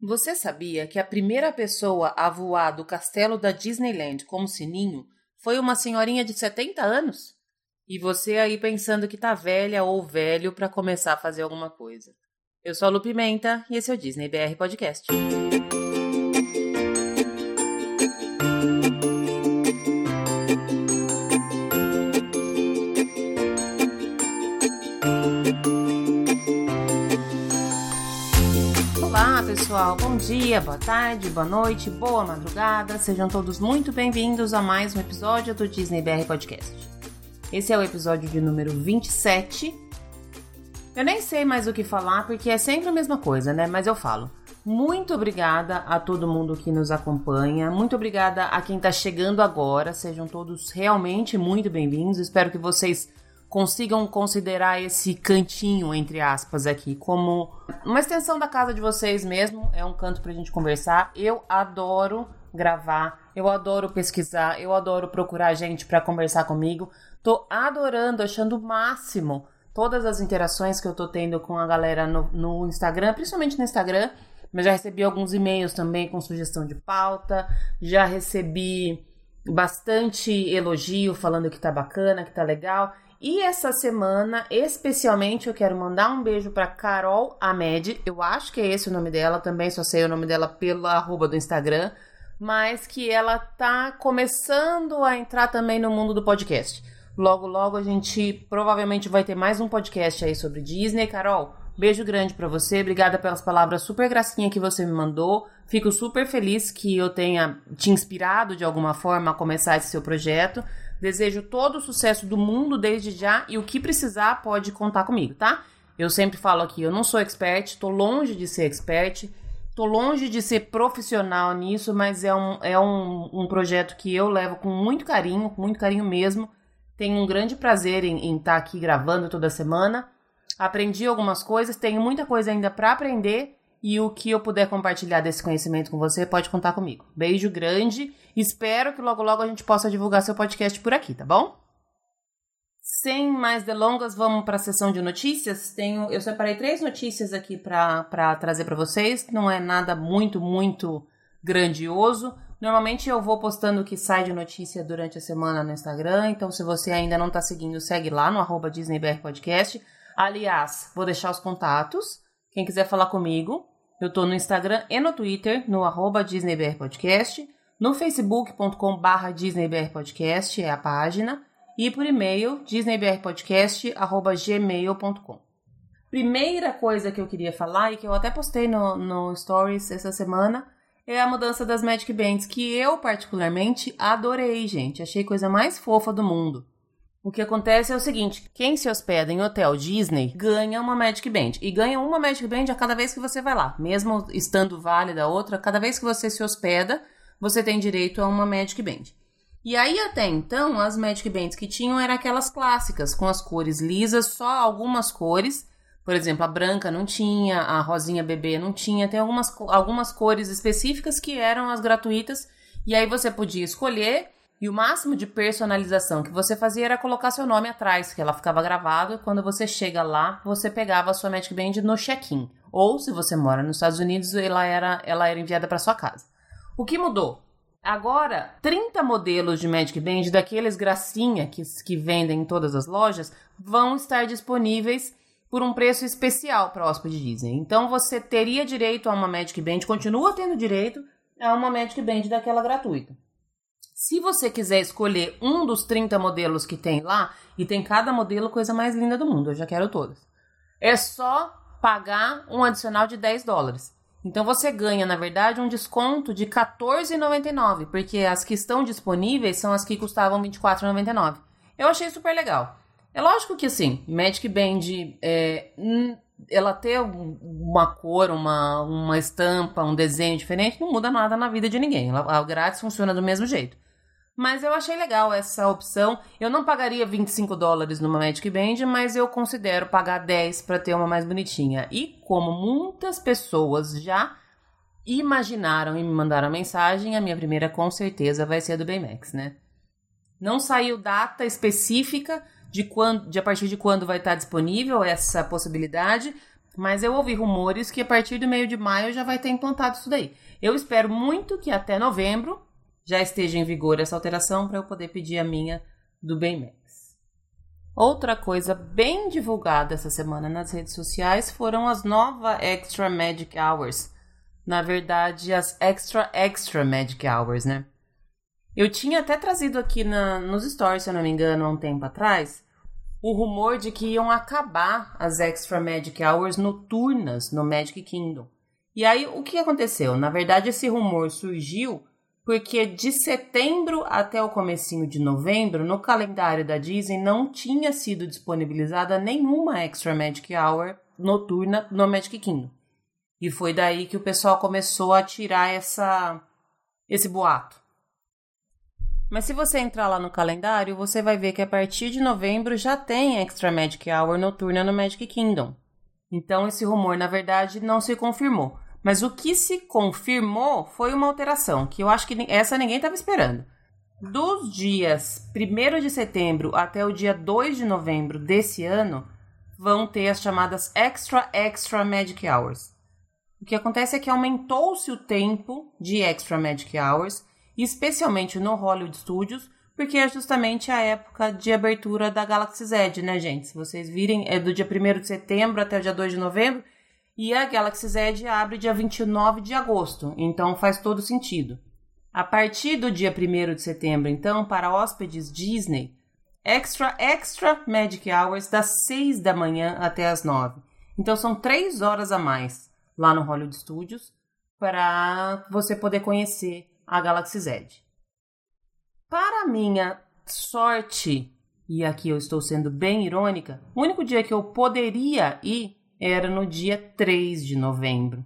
Você sabia que a primeira pessoa a voar do castelo da Disneyland como sininho foi uma senhorinha de 70 anos? E você aí pensando que tá velha ou velho para começar a fazer alguma coisa. Eu sou a Lu Pimenta e esse é o Disney BR Podcast. Pessoal. Bom dia, boa tarde, boa noite, boa madrugada. Sejam todos muito bem-vindos a mais um episódio do Disney BR Podcast. Esse é o episódio de número 27. Eu nem sei mais o que falar porque é sempre a mesma coisa, né? Mas eu falo. Muito obrigada a todo mundo que nos acompanha. Muito obrigada a quem está chegando agora. Sejam todos realmente muito bem-vindos. Espero que vocês consigam considerar esse cantinho, entre aspas, aqui, como uma extensão da casa de vocês mesmo. É um canto pra gente conversar. Eu adoro gravar, eu adoro pesquisar, eu adoro procurar gente para conversar comigo. Tô adorando, achando o máximo todas as interações que eu tô tendo com a galera no, no Instagram, principalmente no Instagram. Mas já recebi alguns e-mails também com sugestão de pauta, já recebi bastante elogio falando que tá bacana, que tá legal. E essa semana, especialmente, eu quero mandar um beijo para Carol Amed. Eu acho que é esse o nome dela, também só sei o nome dela pela arroba do Instagram, mas que ela tá começando a entrar também no mundo do podcast. Logo, logo a gente provavelmente vai ter mais um podcast aí sobre Disney. Carol, beijo grande para você. Obrigada pelas palavras super gracinha que você me mandou. Fico super feliz que eu tenha te inspirado de alguma forma a começar esse seu projeto. Desejo todo o sucesso do mundo desde já e o que precisar pode contar comigo, tá? Eu sempre falo aqui, eu não sou expert, tô longe de ser expert, tô longe de ser profissional nisso, mas é um, é um, um projeto que eu levo com muito carinho, com muito carinho mesmo. Tenho um grande prazer em estar tá aqui gravando toda semana. Aprendi algumas coisas, tenho muita coisa ainda para aprender e o que eu puder compartilhar desse conhecimento com você, pode contar comigo. Beijo grande. Espero que logo logo a gente possa divulgar seu podcast por aqui, tá bom? Sem mais delongas, vamos para a sessão de notícias. Tenho, eu separei três notícias aqui para trazer para vocês. Não é nada muito, muito grandioso. Normalmente eu vou postando o que sai de notícia durante a semana no Instagram. Então, se você ainda não está seguindo, segue lá no arroba DisneyBR Podcast. Aliás, vou deixar os contatos. Quem quiser falar comigo, eu tô no Instagram e no Twitter, no arroba DisneyBRPodcast, no facebook.com barra DisneyBRPodcast, é a página, e por e-mail, disneybrpodcast.gmail.com. Primeira coisa que eu queria falar, e que eu até postei no, no Stories essa semana, é a mudança das Magic Bands, que eu particularmente adorei, gente. Achei coisa mais fofa do mundo. O que acontece é o seguinte: quem se hospeda em hotel Disney ganha uma Magic Band. E ganha uma Magic Band a cada vez que você vai lá. Mesmo estando válida a outra, cada vez que você se hospeda, você tem direito a uma Magic Band. E aí, até então, as Magic Bands que tinham eram aquelas clássicas, com as cores lisas, só algumas cores. Por exemplo, a branca não tinha, a rosinha bebê não tinha, tem algumas, algumas cores específicas que eram as gratuitas. E aí você podia escolher e o máximo de personalização que você fazia era colocar seu nome atrás, que ela ficava gravado, e quando você chega lá, você pegava a sua Magic Band no check-in. Ou, se você mora nos Estados Unidos, ela era, ela era enviada para sua casa. O que mudou? Agora, 30 modelos de Magic Band, daqueles gracinha que, que vendem em todas as lojas, vão estar disponíveis por um preço especial para hóspede Disney. Então, você teria direito a uma Magic Band, continua tendo direito a uma Magic Band daquela gratuita. Se você quiser escolher um dos 30 modelos que tem lá, e tem cada modelo coisa mais linda do mundo, eu já quero todos. É só pagar um adicional de 10 dólares. Então você ganha, na verdade, um desconto de 14,99, porque as que estão disponíveis são as que custavam 24,99. Eu achei super legal. É lógico que assim, Magic Band, é, ela ter uma cor, uma, uma estampa, um desenho diferente, não muda nada na vida de ninguém. A grátis funciona do mesmo jeito. Mas eu achei legal essa opção. Eu não pagaria 25 dólares numa Magic Band, mas eu considero pagar 10 para ter uma mais bonitinha. E como muitas pessoas já imaginaram e me mandaram mensagem, a minha primeira com certeza vai ser a do Baymax, né? Não saiu data específica de quando, de a partir de quando vai estar disponível essa possibilidade. Mas eu ouvi rumores que a partir do meio de maio já vai ter implantado isso daí. Eu espero muito que até novembro já esteja em vigor essa alteração para eu poder pedir a minha do Baymax. Outra coisa bem divulgada essa semana nas redes sociais foram as novas Extra Magic Hours. Na verdade, as Extra Extra Magic Hours, né? Eu tinha até trazido aqui na, nos stories, se eu não me engano, há um tempo atrás, o rumor de que iam acabar as Extra Magic Hours noturnas no Magic Kingdom. E aí, o que aconteceu? Na verdade, esse rumor surgiu porque de setembro até o comecinho de novembro, no calendário da Disney não tinha sido disponibilizada nenhuma Extra Magic Hour noturna no Magic Kingdom. E foi daí que o pessoal começou a tirar essa esse boato. Mas se você entrar lá no calendário, você vai ver que a partir de novembro já tem Extra Magic Hour noturna no Magic Kingdom. Então esse rumor, na verdade, não se confirmou. Mas o que se confirmou foi uma alteração, que eu acho que essa ninguém estava esperando. Dos dias 1 de setembro até o dia 2 de novembro desse ano, vão ter as chamadas Extra Extra Magic Hours. O que acontece é que aumentou-se o tempo de Extra Magic Hours especialmente no Hollywood Studios, porque é justamente a época de abertura da Galaxy Z, né, gente? Se vocês virem, é do dia 1 de setembro até o dia 2 de novembro, e a Galaxy Z abre dia 29 de agosto, então faz todo sentido. A partir do dia 1 de setembro, então, para hóspedes Disney, Extra Extra Magic Hours das 6 da manhã até as 9. Então são 3 horas a mais lá no Hollywood Studios para você poder conhecer a Galaxy Z. Para minha sorte, e aqui eu estou sendo bem irônica, o único dia que eu poderia ir era no dia 3 de novembro.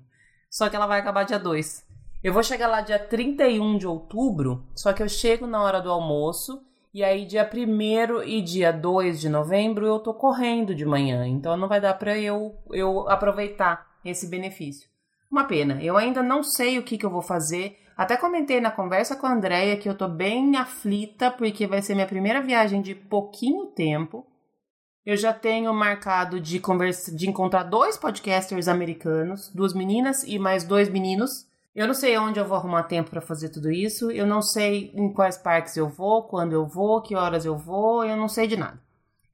Só que ela vai acabar dia 2. Eu vou chegar lá dia 31 de outubro, só que eu chego na hora do almoço e aí dia 1 e dia 2 de novembro eu tô correndo de manhã, então não vai dar para eu eu aproveitar esse benefício. Uma pena. Eu ainda não sei o que, que eu vou fazer. Até comentei na conversa com a Andrea que eu tô bem aflita porque vai ser minha primeira viagem de pouquinho tempo. Eu já tenho marcado de conversa, de encontrar dois podcasters americanos, duas meninas e mais dois meninos. Eu não sei onde eu vou arrumar tempo para fazer tudo isso. Eu não sei em quais parques eu vou, quando eu vou, que horas eu vou. Eu não sei de nada.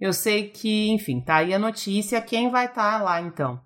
Eu sei que, enfim, tá aí a notícia. Quem vai estar tá lá então?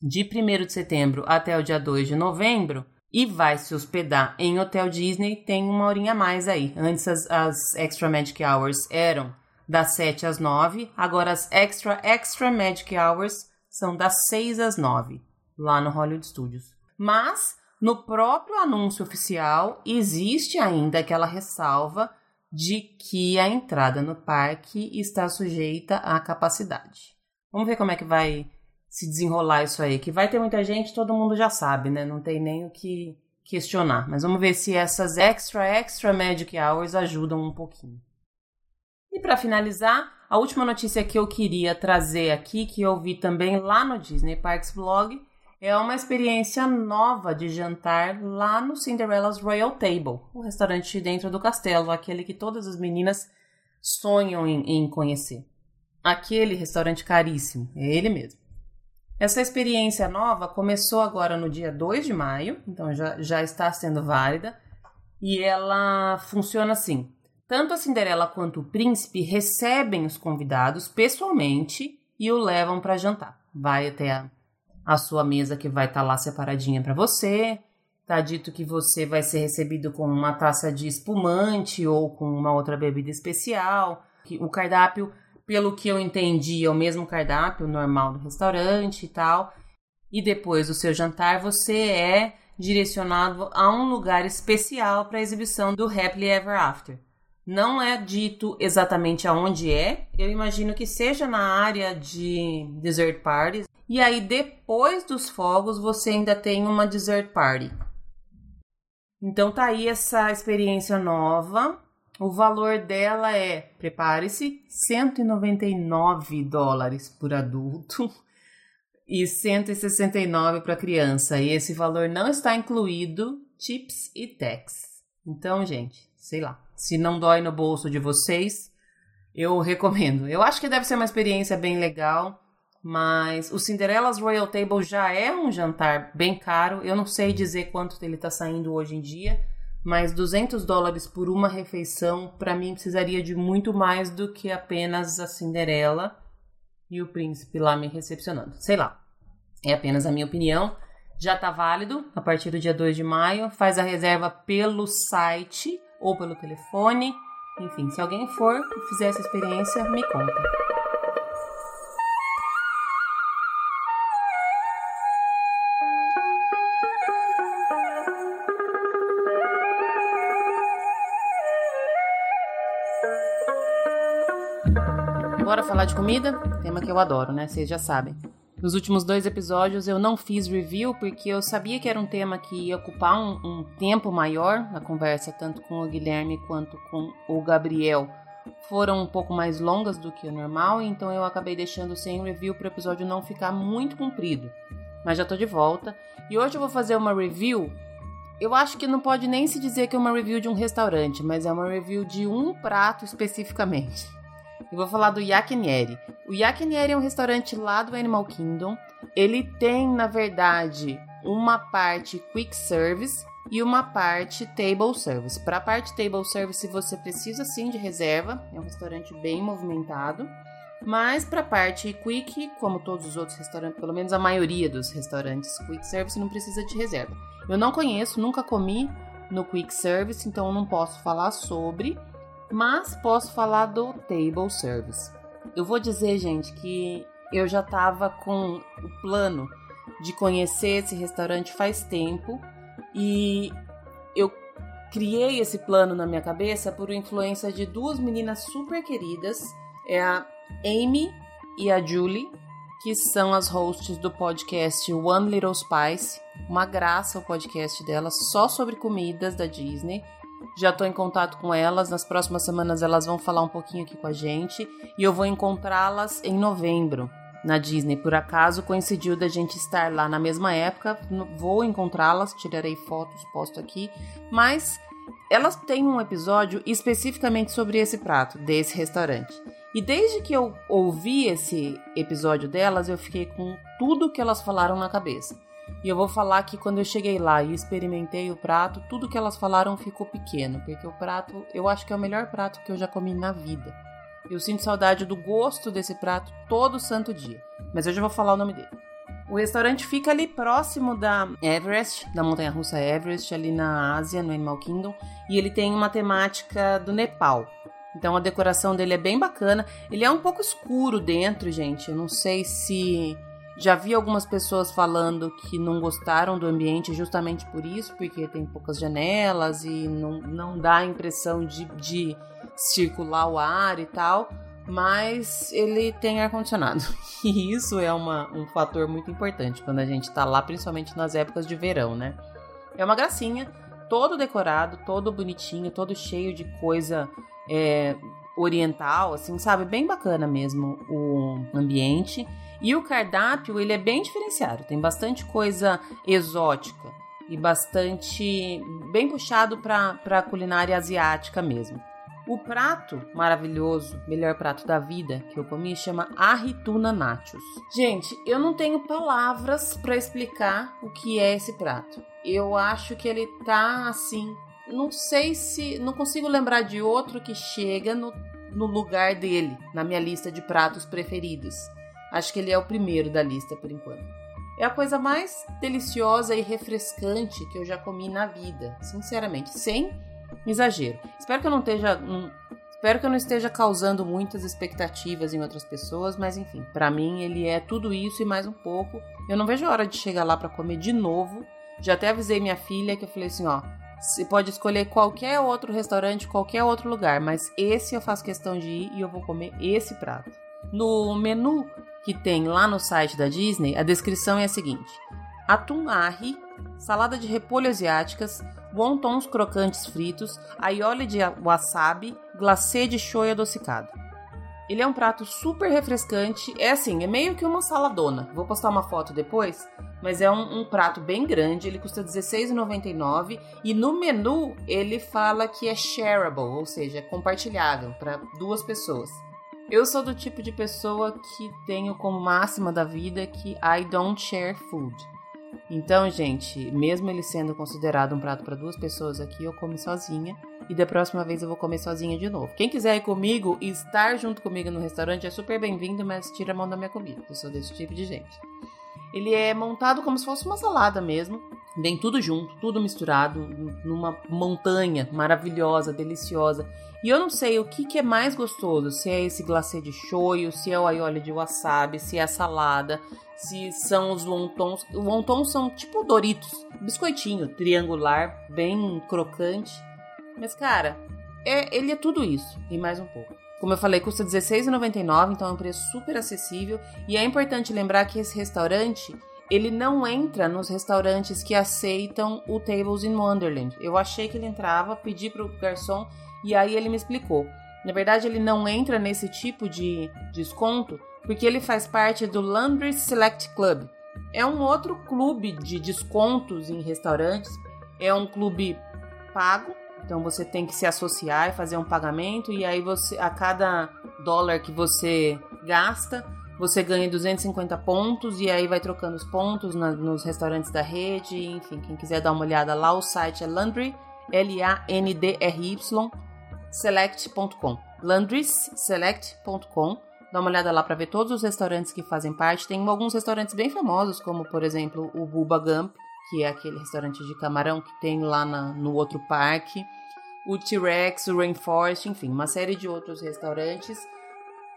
De 1 de setembro até o dia 2 de novembro e vai se hospedar em Hotel Disney, tem uma horinha a mais aí. Antes as, as Extra Magic Hours eram das 7 às 9, agora as Extra Extra Magic Hours são das 6 às 9, lá no Hollywood Studios. Mas no próprio anúncio oficial existe ainda aquela ressalva de que a entrada no parque está sujeita à capacidade. Vamos ver como é que vai se desenrolar isso aí. Que vai ter muita gente, todo mundo já sabe, né? Não tem nem o que questionar. Mas vamos ver se essas extra, extra magic hours ajudam um pouquinho. E para finalizar, a última notícia que eu queria trazer aqui, que eu vi também lá no Disney Parks Blog, é uma experiência nova de jantar lá no Cinderella's Royal Table, o restaurante dentro do castelo, aquele que todas as meninas sonham em, em conhecer. Aquele restaurante caríssimo, é ele mesmo. Essa experiência nova começou agora no dia 2 de maio, então já, já está sendo válida, e ela funciona assim: tanto a Cinderela quanto o príncipe recebem os convidados pessoalmente e o levam para jantar. Vai até a, a, sua mesa que vai estar tá lá separadinha para você. Tá dito que você vai ser recebido com uma taça de espumante ou com uma outra bebida especial. O cardápio pelo que eu entendi, é o mesmo cardápio normal do restaurante e tal. E depois do seu jantar, você é direcionado a um lugar especial para a exibição do Happily Ever After. Não é dito exatamente aonde é, eu imagino que seja na área de dessert parties. E aí, depois dos fogos, você ainda tem uma dessert party. Então tá aí essa experiência nova o valor dela é, prepare-se, 199 dólares por adulto e 169 para criança. E esse valor não está incluído chips e tax. Então, gente, sei lá, se não dói no bolso de vocês, eu recomendo. Eu acho que deve ser uma experiência bem legal, Mas o Cinderella's Royal Table já é um jantar bem caro. Eu não sei dizer quanto ele está saindo hoje em dia, mas 200 dólares por uma refeição, para mim, precisaria de muito mais do que apenas a Cinderela e o príncipe lá me recepcionando. Sei lá. É apenas a minha opinião. Já está válido a partir do dia 2 de maio. Faz a reserva pelo site ou pelo telefone. Enfim, se alguém for e fizer essa experiência, me conta. Bora falar de comida? Tema que eu adoro, né? Vocês já sabem. Nos últimos dois episódios eu não fiz review porque eu sabia que era um tema que ia ocupar um, um tempo maior. A conversa, tanto com o Guilherme quanto com o Gabriel, foram um pouco mais longas do que o normal, então eu acabei deixando sem review para o episódio não ficar muito comprido. Mas já tô de volta e hoje eu vou fazer uma review. Eu acho que não pode nem se dizer que é uma review de um restaurante, mas é uma review de um prato especificamente. Eu vou falar do Yakinieri. O Yakinieri é um restaurante lá do Animal Kingdom. Ele tem, na verdade, uma parte quick service e uma parte table service. Para a parte table service você precisa sim de reserva, é um restaurante bem movimentado. Mas para a parte quick, como todos os outros restaurantes, pelo menos a maioria dos restaurantes quick service não precisa de reserva. Eu não conheço, nunca comi no quick service, então não posso falar sobre mas posso falar do table service. Eu vou dizer, gente, que eu já estava com o plano de conhecer esse restaurante faz tempo e eu criei esse plano na minha cabeça por influência de duas meninas super queridas, é a Amy e a Julie, que são as hosts do podcast One Little Spice. Uma graça o podcast delas, só sobre comidas da Disney. Já estou em contato com elas. Nas próximas semanas elas vão falar um pouquinho aqui com a gente. E eu vou encontrá-las em novembro na Disney. Por acaso coincidiu da gente estar lá na mesma época. Vou encontrá-las, tirarei fotos, posto aqui. Mas elas têm um episódio especificamente sobre esse prato, desse restaurante. E desde que eu ouvi esse episódio delas, eu fiquei com tudo que elas falaram na cabeça. E eu vou falar que quando eu cheguei lá e experimentei o prato, tudo que elas falaram ficou pequeno, porque o prato, eu acho que é o melhor prato que eu já comi na vida. Eu sinto saudade do gosto desse prato todo santo dia, mas eu já vou falar o nome dele. O restaurante fica ali próximo da Everest, da montanha russa Everest, ali na Ásia, no Animal Kingdom, e ele tem uma temática do Nepal. Então a decoração dele é bem bacana. Ele é um pouco escuro dentro, gente. Eu não sei se já vi algumas pessoas falando que não gostaram do ambiente justamente por isso, porque tem poucas janelas e não, não dá a impressão de, de circular o ar e tal, mas ele tem ar-condicionado. E isso é uma, um fator muito importante quando a gente tá lá, principalmente nas épocas de verão, né? É uma gracinha, todo decorado, todo bonitinho, todo cheio de coisa é, oriental, assim, sabe? Bem bacana mesmo o ambiente. E o cardápio, ele é bem diferenciado, tem bastante coisa exótica e bastante bem puxado para a culinária asiática mesmo. O prato maravilhoso, melhor prato da vida que eu comi, chama Arrituna Nachos. Gente, eu não tenho palavras para explicar o que é esse prato. Eu acho que ele tá assim, não sei se, não consigo lembrar de outro que chega no, no lugar dele na minha lista de pratos preferidos. Acho que ele é o primeiro da lista por enquanto. É a coisa mais deliciosa e refrescante que eu já comi na vida, sinceramente, sem exagero. Espero que eu não esteja, um, espero que eu não esteja causando muitas expectativas em outras pessoas, mas enfim, para mim ele é tudo isso e mais um pouco. Eu não vejo a hora de chegar lá para comer de novo. Já até avisei minha filha que eu falei assim, ó, você pode escolher qualquer outro restaurante, qualquer outro lugar, mas esse eu faço questão de ir e eu vou comer esse prato. No menu que tem lá no site da Disney, a descrição é a seguinte: atum ahi, salada de repolho asiáticas, wontons crocantes fritos, aioli de wasabi, glacê de shoyu adocicado. Ele é um prato super refrescante, é assim, é meio que uma saladona. Vou postar uma foto depois, mas é um, um prato bem grande, ele custa R$16,99 e no menu ele fala que é shareable, ou seja, é compartilhável para duas pessoas. Eu sou do tipo de pessoa que tenho como máxima da vida que I don't share food. Então, gente, mesmo ele sendo considerado um prato para duas pessoas aqui, eu como sozinha. E da próxima vez eu vou comer sozinha de novo. Quem quiser ir comigo e estar junto comigo no restaurante é super bem-vindo, mas tira a mão da minha comida. Eu sou desse tipo de gente. Ele é montado como se fosse uma salada mesmo. Vem tudo junto, tudo misturado, numa montanha maravilhosa, deliciosa. E eu não sei o que, que é mais gostoso, se é esse glacê de shoyu, se é o aioli de wasabi, se é a salada, se são os wontons. Os wontons são tipo Doritos, biscoitinho triangular, bem crocante. Mas cara, é, ele é tudo isso e mais um pouco. Como eu falei, custa R$16,99, então é um preço super acessível. E é importante lembrar que esse restaurante, ele não entra nos restaurantes que aceitam o Tables in Wonderland. Eu achei que ele entrava, pedi pro garçom e aí ele me explicou. Na verdade, ele não entra nesse tipo de desconto porque ele faz parte do Landry Select Club. É um outro clube de descontos em restaurantes. É um clube pago, então você tem que se associar e fazer um pagamento e aí você a cada dólar que você gasta, você ganha 250 pontos e aí vai trocando os pontos na, nos restaurantes da rede, enfim, quem quiser dar uma olhada lá, o site é Landry, L A N D R Y select.com. landryselect.com Dá uma olhada lá para ver todos os restaurantes que fazem parte. Tem alguns restaurantes bem famosos, como por exemplo o Bubba Gump, que é aquele restaurante de camarão que tem lá na, no outro parque. O T-Rex, o Rainforest, enfim, uma série de outros restaurantes.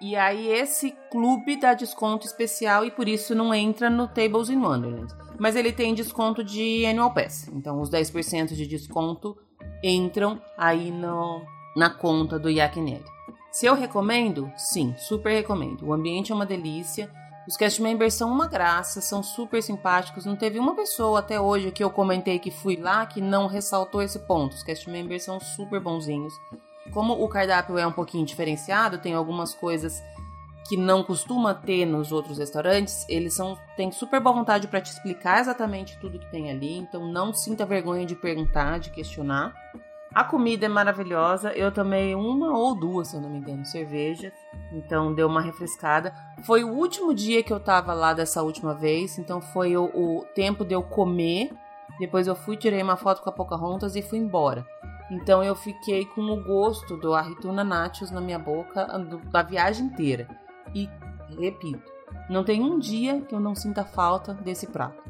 E aí esse clube dá desconto especial e por isso não entra no Tables in Wonderland. Mas ele tem desconto de Annual Pass. Então os 10% de desconto entram aí no, na conta do Yakinelli. Se eu recomendo? Sim, super recomendo. O ambiente é uma delícia. Os cast members são uma graça, são super simpáticos. Não teve uma pessoa até hoje que eu comentei que fui lá que não ressaltou esse ponto. Os cast members são super bonzinhos. Como o cardápio é um pouquinho diferenciado, tem algumas coisas que não costuma ter nos outros restaurantes, eles são têm super boa vontade para te explicar exatamente tudo que tem ali, então não sinta vergonha de perguntar, de questionar. A comida é maravilhosa. Eu tomei uma ou duas, se eu não me engano, cervejas. Então deu uma refrescada. Foi o último dia que eu tava lá dessa última vez. Então foi o, o tempo de eu comer. Depois eu fui, tirei uma foto com a Pocahontas e fui embora. Então eu fiquei com o gosto do Arrituna Nachos na minha boca da viagem inteira. E repito, não tem um dia que eu não sinta falta desse prato.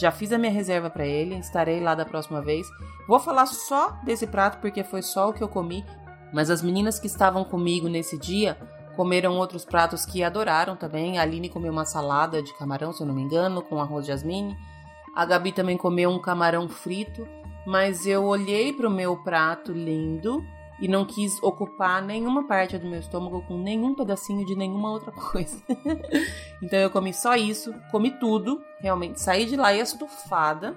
Já fiz a minha reserva para ele, estarei lá da próxima vez. Vou falar só desse prato porque foi só o que eu comi, mas as meninas que estavam comigo nesse dia comeram outros pratos que adoraram também. A Aline comeu uma salada de camarão, se eu não me engano, com arroz de jasmine. A Gabi também comeu um camarão frito, mas eu olhei para o meu prato lindo e não quis ocupar nenhuma parte do meu estômago com nenhum pedacinho de nenhuma outra coisa. então eu comi só isso, comi tudo, realmente saí de lá estufada,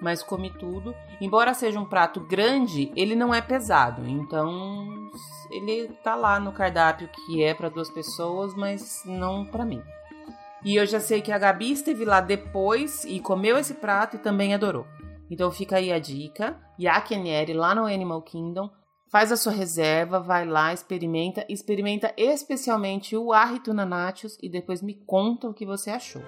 mas comi tudo. Embora seja um prato grande, ele não é pesado, então ele tá lá no cardápio que é para duas pessoas, mas não para mim. E eu já sei que a Gabi esteve lá depois e comeu esse prato e também adorou. Então fica aí a dica. Yakenieri lá no Animal Kingdom Faz a sua reserva, vai lá, experimenta, experimenta especialmente o Arrituna Nachos e depois me conta o que você achou.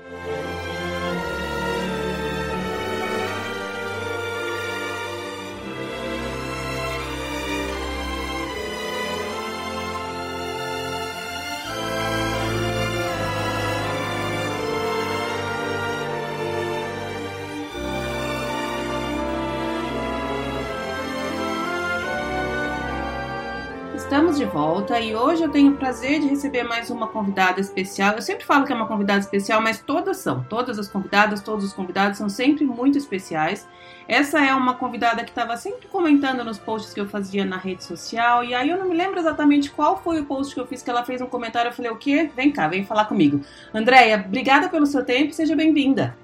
Estamos de volta e hoje eu tenho o prazer de receber mais uma convidada especial. Eu sempre falo que é uma convidada especial, mas todas são. Todas as convidadas, todos os convidados são sempre muito especiais. Essa é uma convidada que estava sempre comentando nos posts que eu fazia na rede social. E aí eu não me lembro exatamente qual foi o post que eu fiz que ela fez um comentário. Eu falei, o quê? Vem cá, vem falar comigo. Andréia, obrigada pelo seu tempo e seja bem-vinda.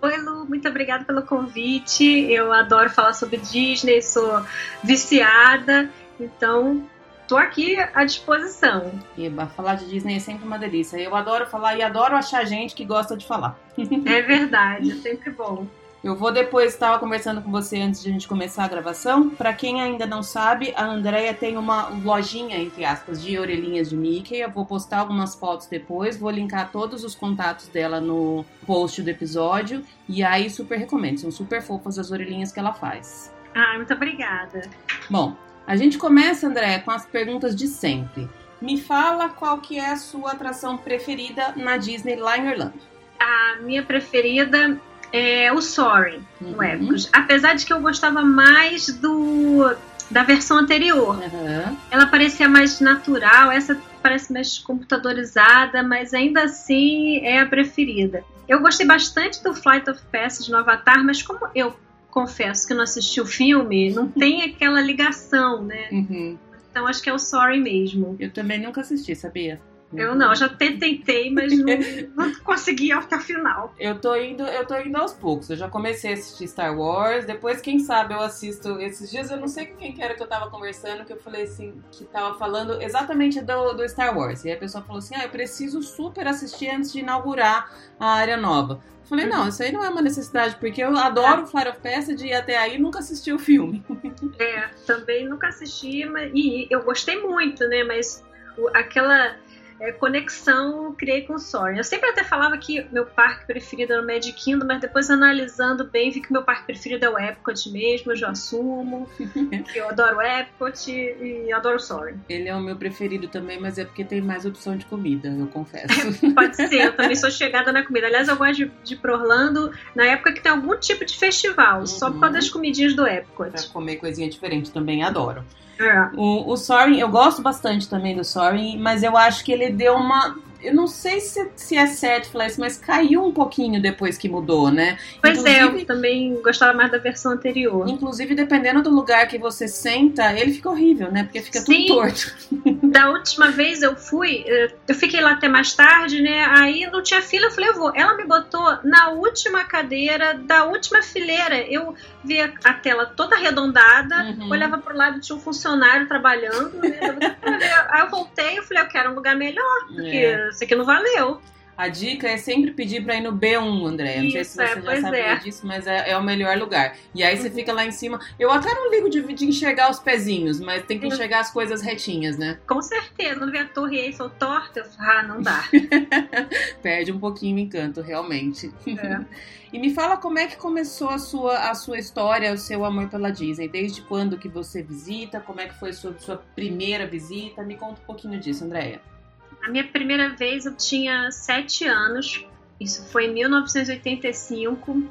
Oi, Lu, muito obrigada pelo convite. Eu adoro falar sobre Disney, sou viciada. Então, tô aqui à disposição. Eba, falar de Disney é sempre uma delícia. Eu adoro falar e adoro achar gente que gosta de falar. é verdade, é sempre bom. Eu vou depois, estava conversando com você antes de a gente começar a gravação. Para quem ainda não sabe, a Andrea tem uma lojinha, entre aspas, de orelhinhas de Mickey. Eu vou postar algumas fotos depois, vou linkar todos os contatos dela no post do episódio. E aí, super recomendo. São super fofas as orelhinhas que ela faz. Ah, muito obrigada. Bom, a gente começa, André, com as perguntas de sempre. Me fala qual que é a sua atração preferida na Disney lá em Orlando. A minha preferida é o Soaring, uhum. no Epcot. Apesar de que eu gostava mais do da versão anterior. Uhum. Ela parecia mais natural, essa parece mais computadorizada, mas ainda assim é a preferida. Eu gostei bastante do Flight of Passage no Avatar, mas como eu confesso que não assisti o filme, não tem aquela ligação, né? Uhum. Então acho que é o Sorry mesmo. Eu também nunca assisti, sabia? Eu não, já tentei, mas não, não consegui até o final. Eu tô indo, eu tô indo aos poucos. Eu já comecei a assistir Star Wars, depois quem sabe eu assisto esses dias, eu não sei com quem que era que eu tava conversando, que eu falei assim, que tava falando exatamente do, do Star Wars. E a pessoa falou assim: "Ah, eu preciso super assistir antes de inaugurar a área nova". Eu falei, não, isso aí não é uma necessidade, porque eu adoro o Fire of Passage e até aí nunca assisti o filme. É, também nunca assisti, mas, e eu gostei muito, né? Mas aquela é, conexão criei com o Soaring. Eu sempre até falava que meu parque preferido era o Magic Kingdom, mas depois analisando bem, vi que meu parque preferido é o Epcot mesmo, eu já assumo. que eu adoro o Epcot e adoro o Soaring. Ele é o meu preferido também, mas é porque tem mais opção de comida, eu confesso. Pode ser, eu também sou chegada na comida. Aliás, eu gosto de, de ir pro Orlando na época que tem algum tipo de festival, uhum. só por causa uhum. das comidinhas do Epcot. Pra comer coisinha diferente também, adoro. É. O, o Soaring, eu gosto bastante também do Soaring, mas eu acho que ele deu uma eu não sei se, se é certo falar isso, mas caiu um pouquinho depois que mudou, né? Pois inclusive, é, eu também gostava mais da versão anterior. Inclusive, dependendo do lugar que você senta, ele fica horrível, né? Porque fica Sim. tudo torto. Da última vez eu fui, eh, eu fiquei lá até mais tarde, né? Aí não tinha fila, eu falei, eu vou. Ela me botou na última cadeira da última fileira. Eu via a tela toda arredondada, uhum. olhava pro lado, tinha um funcionário trabalhando, né? Aí eu voltei e falei, eu quero um lugar melhor, porque é isso aqui não valeu. A dica é sempre pedir para ir no B1, André. Não sei se você é, já sabia é. disso, mas é, é, o melhor lugar. E aí você uhum. fica lá em cima. Eu até não ligo de, de, enxergar os pezinhos, mas tem que uhum. enxergar as coisas retinhas, né? Com certeza. Quando vê a torre Eiffel torta, eu falo, ah, não dá. Perde um pouquinho o encanto, realmente. É. e me fala como é que começou a sua, a sua história, o seu amor pela Disney. Desde quando que você visita? Como é que foi a sua, sua primeira visita? Me conta um pouquinho disso, Andréia. A minha primeira vez eu tinha sete anos. Isso foi em 1985 uhum.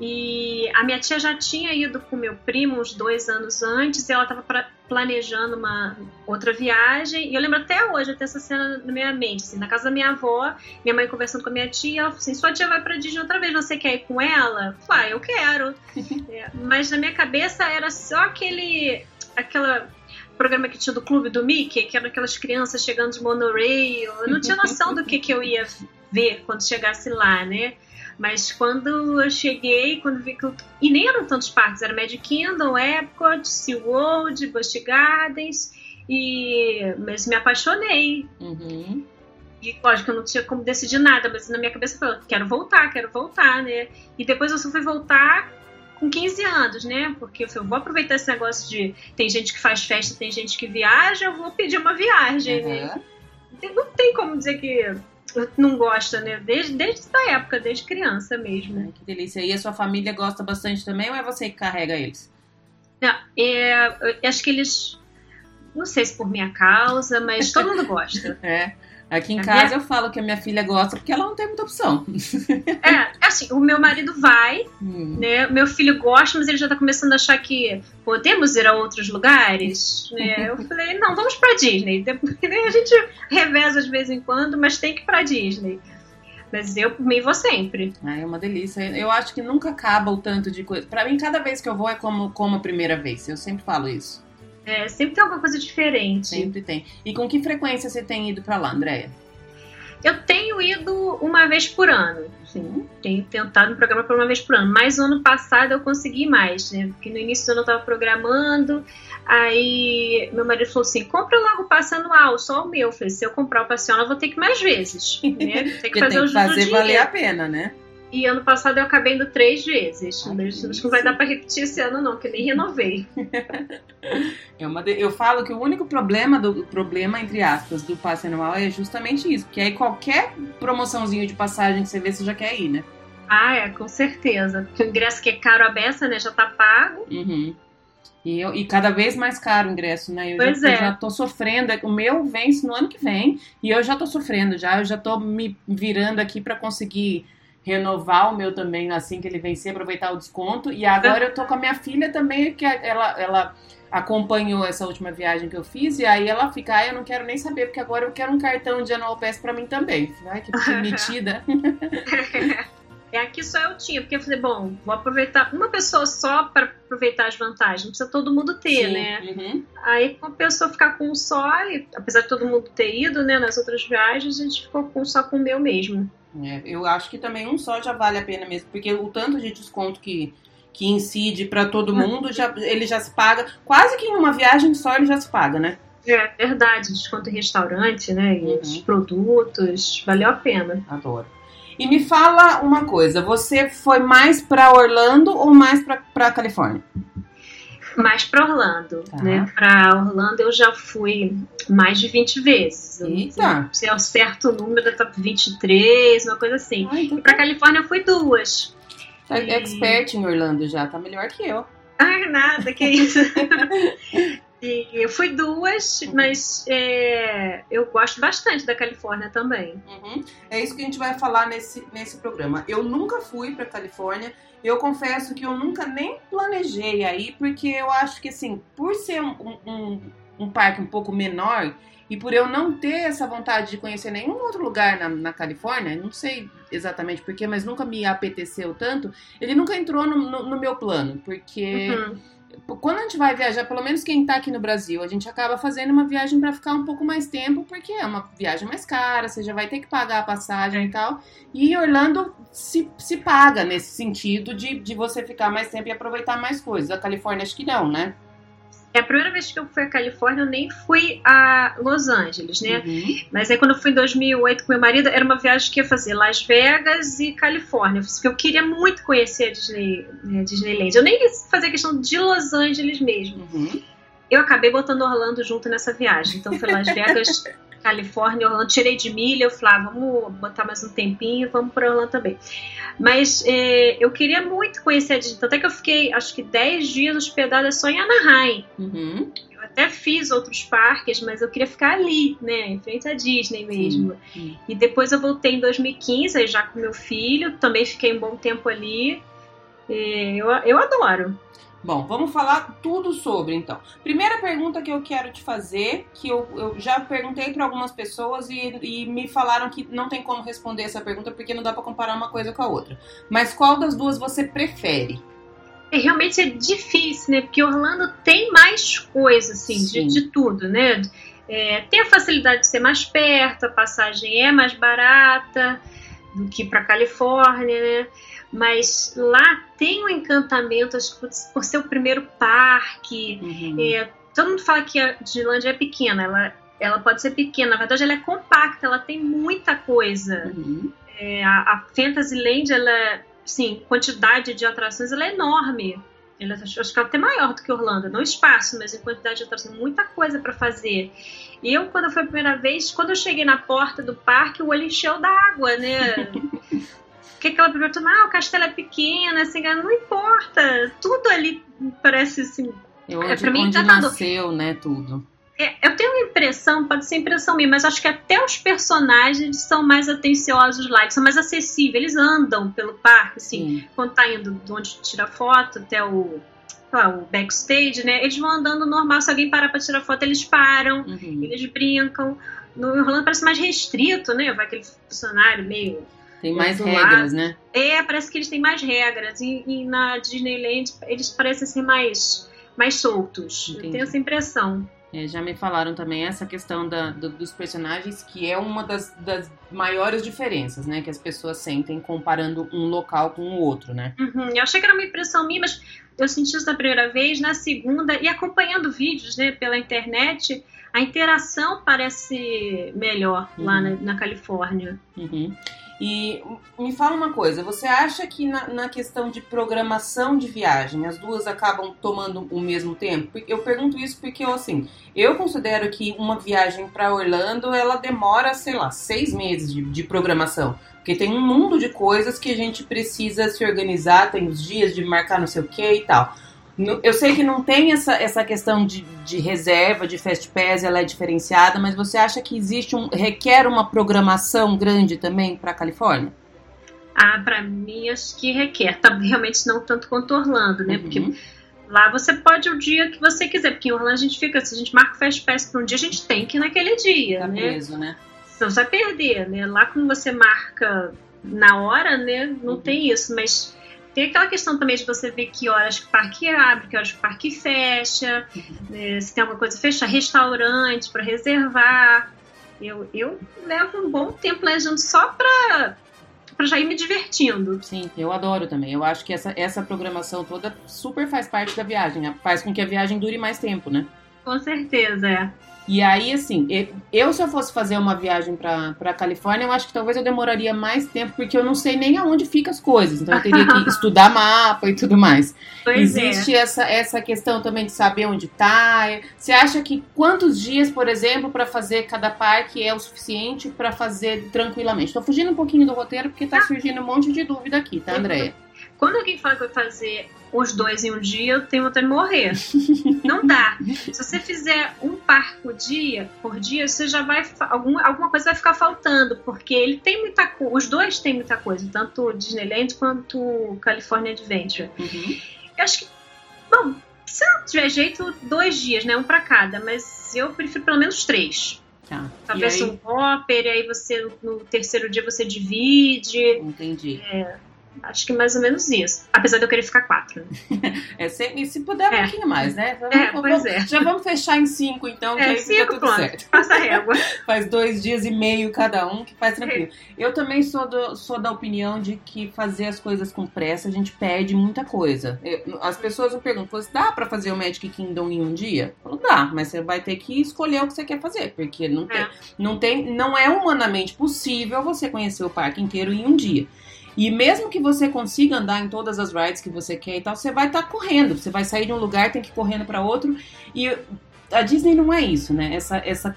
e a minha tia já tinha ido com meu primo uns dois anos antes e ela estava planejando uma outra viagem e eu lembro até hoje, até essa cena na minha mente, assim, na casa da minha avó, minha mãe conversando com a minha tia, ela falou assim, sua tia vai pra Disney outra vez, você quer ir com ela? Falei, ah, eu quero. é, mas na minha cabeça era só aquele, aquela programa que tinha do clube do Mickey, que eram aquelas crianças chegando de monorail. Eu não tinha noção do que, que eu ia ver quando chegasse lá, né? Mas quando eu cheguei, quando vi que eu... E nem eram tantos parques, era Magic Kingdom, Epcot, SeaWorld, Busch Gardens, e... mas me apaixonei. Uhum. E lógico, eu não tinha como decidir nada, mas na minha cabeça eu falei, quero voltar, quero voltar, né? E depois eu só fui voltar com 15 anos, né? Porque eu falei, vou aproveitar esse negócio de tem gente que faz festa, tem gente que viaja, eu vou pedir uma viagem, uhum. né? Não tem como dizer que não gosta, né? Desde, desde essa época, desde criança mesmo. que delícia. E a sua família gosta bastante também ou é você que carrega eles? Não, é, acho que eles. Não sei se por minha causa, mas todo mundo gosta. é. Aqui em a casa minha... eu falo que a minha filha gosta porque ela não tem muita opção. É, assim, o meu marido vai, hum. né? Meu filho gosta, mas ele já tá começando a achar que podemos ir a outros lugares, né? Eu falei, não, vamos pra Disney. Depois, a gente reveza de vez em quando, mas tem que ir pra Disney. Mas eu, mim, vou sempre. Ah, é uma delícia. Eu acho que nunca acaba o tanto de coisa. Pra mim, cada vez que eu vou é como, como a primeira vez. Eu sempre falo isso. É, sempre tem alguma coisa diferente. Sempre tem. E com que frequência você tem ido para lá, Andréia? Eu tenho ido uma vez por ano. Sim. Tenho tentado no programa por uma vez por ano. Mas ano passado eu consegui mais, né? Porque no início do ano eu estava programando. Aí meu marido falou assim: compra logo o passe anual, só o meu. Eu falei: se eu comprar o passe anual, eu vou ter que ir mais vezes. Né? Tem que fazer, tem que fazer valer a pena, né? E ano passado eu acabei indo três vezes. Ai, Acho que não vai dar para repetir esse ano, não, que nem renovei. é uma de... Eu falo que o único problema, do problema, entre aspas, do passe anual é justamente isso. Porque aí qualquer promoçãozinho de passagem que você vê, você já quer ir, né? Ah, é, com certeza. O ingresso que é caro a beça, né? Já tá pago. Uhum. E, eu, e cada vez mais caro o ingresso, né? Eu, pois já, é. eu já tô sofrendo. O meu vence no ano que vem e eu já tô sofrendo já. Eu já tô me virando aqui para conseguir renovar o meu também assim que ele vencer, aproveitar o desconto. E agora eu tô com a minha filha também, que ela, ela acompanhou essa última viagem que eu fiz, e aí ela fica, ah, eu não quero nem saber, porque agora eu quero um cartão de Anual Pass pra mim também. Ai, que metida. É aqui só eu tinha, porque eu falei, bom, vou aproveitar uma pessoa só para aproveitar as vantagens, não precisa todo mundo ter, Sim, né? Uhum. Aí uma pessoa ficar com um só, e, apesar de todo mundo ter ido, né, nas outras viagens, a gente ficou com só com o meu mesmo. É, eu acho que também um só já vale a pena mesmo, porque o tanto de desconto que, que incide para todo uhum. mundo, já, ele já se paga, quase que em uma viagem só ele já se paga, né? É verdade, desconto em restaurante, né? E uhum. os produtos, valeu a pena. Adoro. E me fala uma coisa, você foi mais para Orlando ou mais para Califórnia? Mais para Orlando, tá. né? Para Orlando eu já fui mais de 20 vezes. Eita! Se é um certo número, tá 23, uma coisa assim. Ai, então... E para tá. Califórnia eu fui duas. Tá e... expert em Orlando já, tá melhor que eu. Ah, nada, que isso. E eu fui duas, uhum. mas é, eu gosto bastante da Califórnia também. Uhum. É isso que a gente vai falar nesse, nesse programa. Eu nunca fui para Califórnia. Eu confesso que eu nunca nem planejei aí, porque eu acho que assim, por ser um, um, um parque um pouco menor e por eu não ter essa vontade de conhecer nenhum outro lugar na, na Califórnia, não sei exatamente porquê, mas nunca me apeteceu tanto, ele nunca entrou no, no, no meu plano, porque. Uhum quando a gente vai viajar, pelo menos quem tá aqui no Brasil, a gente acaba fazendo uma viagem para ficar um pouco mais tempo, porque é uma viagem mais cara, você já vai ter que pagar a passagem e tal. E Orlando se, se paga nesse sentido de, de você ficar mais tempo e aproveitar mais coisas. A Califórnia acho que não, né? É a primeira vez que eu fui à Califórnia, eu nem fui a Los Angeles, né? Uhum. Mas aí quando eu fui em 2008 com meu marido, era uma viagem que ia fazer Las Vegas e Califórnia. Porque eu queria muito conhecer a Disney, né, Disneyland. Eu nem ia fazer questão de Los Angeles mesmo. Uhum. Eu acabei botando Orlando junto nessa viagem. Então foi Las Vegas, Califórnia, Orlando. Tirei de milha, eu falei, ah, vamos botar mais um tempinho, vamos para Orlando também. Mas é, eu queria muito conhecer a Disney. Até que eu fiquei, acho que 10 dias hospedada só em Anaheim. Uhum. Eu até fiz outros parques, mas eu queria ficar ali, né? Em frente à Disney mesmo. E depois eu voltei em 2015, já com meu filho. Também fiquei um bom tempo ali. Eu, eu adoro. Bom, vamos falar tudo sobre então. Primeira pergunta que eu quero te fazer, que eu, eu já perguntei para algumas pessoas e, e, me falaram que não tem como responder essa pergunta porque não dá para comparar uma coisa com a outra. Mas qual das duas você prefere? É, realmente é difícil, né? Porque Orlando tem mais coisa, assim, de, de, tudo, né? É, tem a facilidade de ser mais perto, a passagem é mais barata do que para Califórnia, né? mas lá tem um encantamento acho, por, por ser o primeiro parque. Uhum. É, todo mundo fala que a Disneylandia é pequena, ela, ela pode ser pequena, na verdade ela é compacta, ela tem muita coisa. Uhum. É, a, a Fantasyland, ela, sim, quantidade de atrações, ela é enorme. Ela, acho que ela é até maior do que Orlando, não espaço, mas em quantidade de atrações, muita coisa para fazer. E eu, quando foi a primeira vez, quando eu cheguei na porta do parque, o olho encheu d'água, né? que aquela pergunta, ah, o castelo é pequeno, assim, não importa, tudo ali parece assim. É onde, é, pra mim, onde nasceu, né, tudo. É, eu tenho uma impressão, pode ser impressão minha, mas acho que até os personagens são mais atenciosos lá, são mais acessíveis, eles andam pelo parque, assim, Sim. quando tá indo de onde tira foto até o, lá, o backstage, né? Eles vão andando normal, se alguém parar pra tirar foto, eles param, uhum. eles brincam. No Orlando parece mais restrito, né? Vai aquele funcionário meio tem mais regras, lado. né? É, parece que eles têm mais regras. E, e, na Disneyland eles parecem ser mais, mais soltos. Entendi. Eu tenho essa impressão. É, já me falaram também essa questão da, do, dos personagens, que é uma das, das, maiores diferenças, né? Que as pessoas sentem comparando um local com o outro, né? Uhum, eu achei que era uma impressão minha, mas eu senti isso na primeira vez, na segunda, e acompanhando vídeos né, pela internet, a interação parece melhor uhum. lá na, na Califórnia. Uhum. E me fala uma coisa, você acha que na, na, questão de programação de viagem, as duas acabam tomando o mesmo tempo? Eu pergunto isso porque, assim, eu considero que uma viagem para Orlando, ela demora, sei lá, seis meses de, de programação. Porque tem um mundo de coisas que a gente precisa se organizar, tem os dias de marcar não sei o que e tal. Eu sei que não tem essa, essa questão de, de reserva, de fast pass, ela é diferenciada, mas você acha que existe um requer uma programação grande também para a Califórnia? Ah, para mim acho que requer. Tá realmente não tanto quanto Orlando, né? Uhum. Porque lá você pode o dia que você quiser, porque em Orlando a gente fica, se a gente marca o fast pass para um dia, a gente tem que ir naquele dia, tá né? Preso, né? Senão você vai perder, né? Lá quando você marca na hora, né, não uhum. tem isso, mas tem aquela questão também de você ver que horas que o parque abre, que horas que o parque fecha, né, se tem alguma coisa fecha, restaurante para reservar. Eu, eu levo um bom tempo planejando só para para já ir me divertindo. Sim, eu adoro também. Eu acho que essa, essa programação toda super faz parte da viagem. Faz com que a viagem dure mais tempo, né? Com certeza, é. E aí, assim, eu se eu fosse fazer uma viagem pra, pra Califórnia, eu acho que talvez eu demoraria mais tempo, porque eu não sei nem aonde ficam as coisas. Então eu teria que estudar mapa e tudo mais. Pois. Existe é. essa, essa questão também de saber onde tá. Você acha que quantos dias, por exemplo, para fazer cada parque é o suficiente para fazer tranquilamente? Tô fugindo um pouquinho do roteiro porque tá ah. surgindo um monte de dúvida aqui, tá, Andréia? Quando alguém fala que vai fazer os dois em um dia, eu tenho de morrer. Não dá. Se você fizer um par por dia, por dia, você já vai. Algum, alguma coisa vai ficar faltando, porque ele tem muita coisa. Os dois têm muita coisa, tanto Disneyland quanto California Adventure. Uhum. Eu acho que. Bom, se não tiver jeito, dois dias, né? Um para cada, mas eu prefiro pelo menos três. Tá. Talvez um hopper, e aí você no terceiro dia você divide. Entendi. É, Acho que mais ou menos isso. Apesar de eu querer ficar quatro. é, se, se puder, um é. pouquinho mais, né? Vamos, é, pois é. Já vamos fechar em cinco, então, é, que aí cinco, fica tudo pronto. certo. Passa a régua. faz dois dias e meio cada um, que faz tranquilo. Eu também sou, do, sou da opinião de que fazer as coisas com pressa, a gente perde muita coisa. Eu, as pessoas me perguntam, dá pra fazer o Magic Kingdom em um dia? Eu falo, dá, mas você vai ter que escolher o que você quer fazer, porque não tem, é. não tem, não é humanamente possível você conhecer o parque inteiro em um dia. E mesmo que você consiga andar em todas as rides que você quer e tal, você vai estar tá correndo. Você vai sair de um lugar, tem que ir correndo para outro. E a Disney não é isso, né? Essa, essa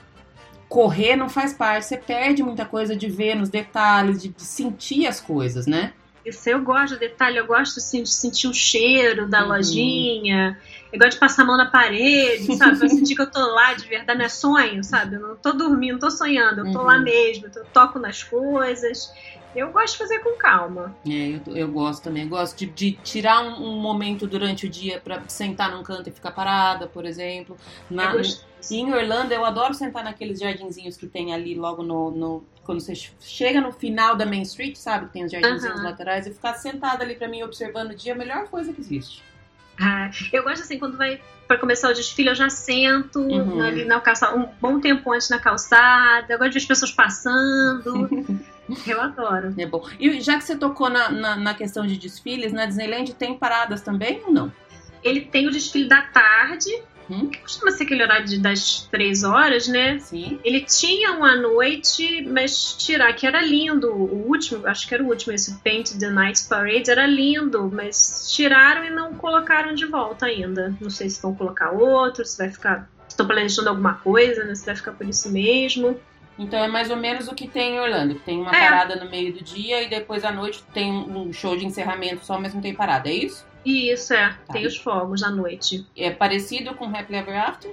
correr não faz parte. Você perde muita coisa de ver nos detalhes, de, de sentir as coisas, né? Isso eu gosto de detalhe, eu gosto assim, de sentir o cheiro da uhum. lojinha, eu gosto de passar a mão na parede, sabe? Pra sentir que eu tô lá de verdade, não é sonho, sabe? Eu não tô dormindo, não tô sonhando, eu tô uhum. lá mesmo, eu toco nas coisas. Eu gosto de fazer com calma. É, eu, eu gosto também. Eu gosto de, de tirar um, um, momento durante o dia para sentar num canto e ficar parada, por exemplo. Na, e em Orlando, eu adoro sentar naqueles jardinzinhos que tem ali logo no, no quando você chega no final da Main Street, sabe? Tem os jardinzinhos laterais e ficar sentada ali para mim observando o dia é a melhor coisa que existe. Ah, eu gosto assim, quando vai para começar o desfile, eu já sento uhum. ali na calçada, um bom tempo antes na calçada. Eu gosto de ver as pessoas passando. eu adoro. É bom. E já que você tocou na, na, na questão de desfiles, na Disneyland tem paradas também ou não? Ele tem o desfile da tarde, Uhum. Que costuma ser aquele horário de, das três horas, né? Sim. Ele tinha um à noite, mas tirar, que era lindo. O último, acho que era o último, esse Paint the Night Parade, era lindo, mas tiraram e não colocaram de volta ainda. Não sei se vão colocar outro, se vai ficar. Estão planejando alguma coisa, né? Se vai ficar por isso mesmo. Então é mais ou menos o que tem em Orlando. Tem uma é. parada no meio do dia e depois à noite tem um show de encerramento só, mas não tem parada, é isso? Isso, é. Tá. Tem os fogos à noite. É parecido com Happily Ever After?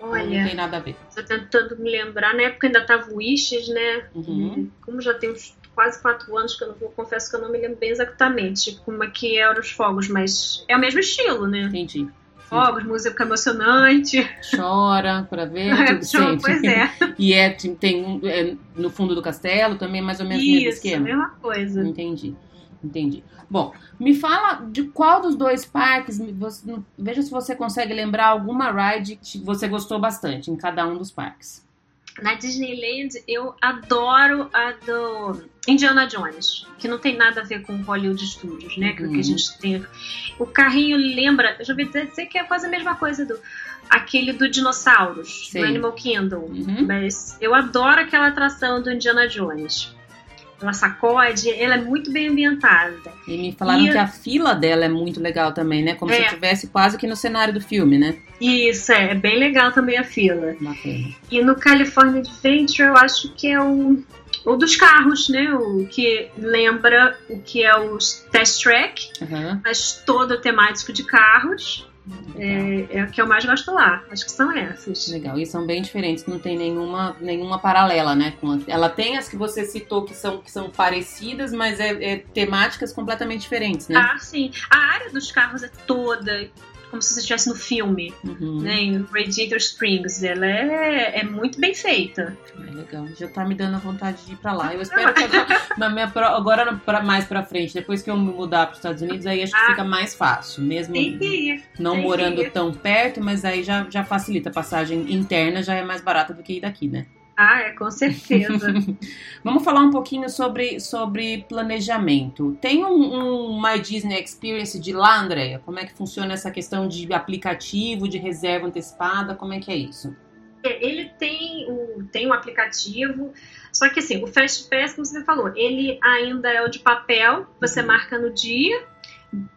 Olha, não tem nada a ver. Tô tentando me lembrar. Na época ainda tava o Wishes, né? Uhum. Como já tem uns quase quatro anos que eu não vou, confesso que eu não me lembro bem exatamente como é que eram os fogos, mas é o mesmo estilo, né? Entendi. Fogos, música emocionante. Chora pra ver, é, tudo chora, Pois é. e é, tem é, no fundo do castelo também, mais ou menos o mesmo esquema. Isso, mesma coisa. Entendi. Entendi. Bom, me fala de qual dos dois parques, veja se você consegue lembrar alguma ride que você gostou bastante em cada um dos parques. Na Disneyland, eu adoro a do Indiana Jones, que não tem nada a ver com Hollywood Studios, né? Uhum. Que, a uhum. gente tem. O carrinho lembra, eu já ouvi dizer que é quase a mesma coisa do aquele do dinossauros, Sim. do Animal Kingdom. Uhum. Mas eu adoro aquela atração do Indiana Jones. ela sacode, ela é muito bem ambientada. E me falaram E- que a fila dela é muito legal também, né? Como se É. estivesse quase que no cenário do filme, né? Isso, é, é bem legal também a fila. Bacana. E no California Adventure eu acho que é o, o dos carros, né? O que lembra o que é o Test Track, Aham. mas todo temático de carros. É, é o que eu mais gosto lá. Acho que são essas. Legal, e são bem diferentes, não tem nenhuma, nenhuma paralela, né? com ela tem as que você citou que são, que são parecidas, mas é, é temáticas completamente diferentes, né? Ah, sim. A área dos carros é toda como se você estivesse no filme, Uhum. né? Em Radiator Springs. Ela é, é muito bem feita. É legal, já tá me dando a vontade de ir pra lá. Eu espero que minha, agora pra, mais pra frente, depois que eu me mudar pros Estados Unidos, aí acho que Ah. fica mais fácil, mesmo não morando tão perto, mas aí já, já facilita. A passagem interna já é mais barata do que ir daqui, né? Ah, é, com certeza. Vamos falar um pouquinho sobre, sobre planejamento. Tem um, um My Disney Experience de lá, Andréia? Como é que funciona essa questão de aplicativo, de reserva antecipada? Como é que é isso? É, ele tem o tem um aplicativo, só que assim, o Fast Pass, como você falou, ele ainda é o de papel, você Uhum. marca no dia,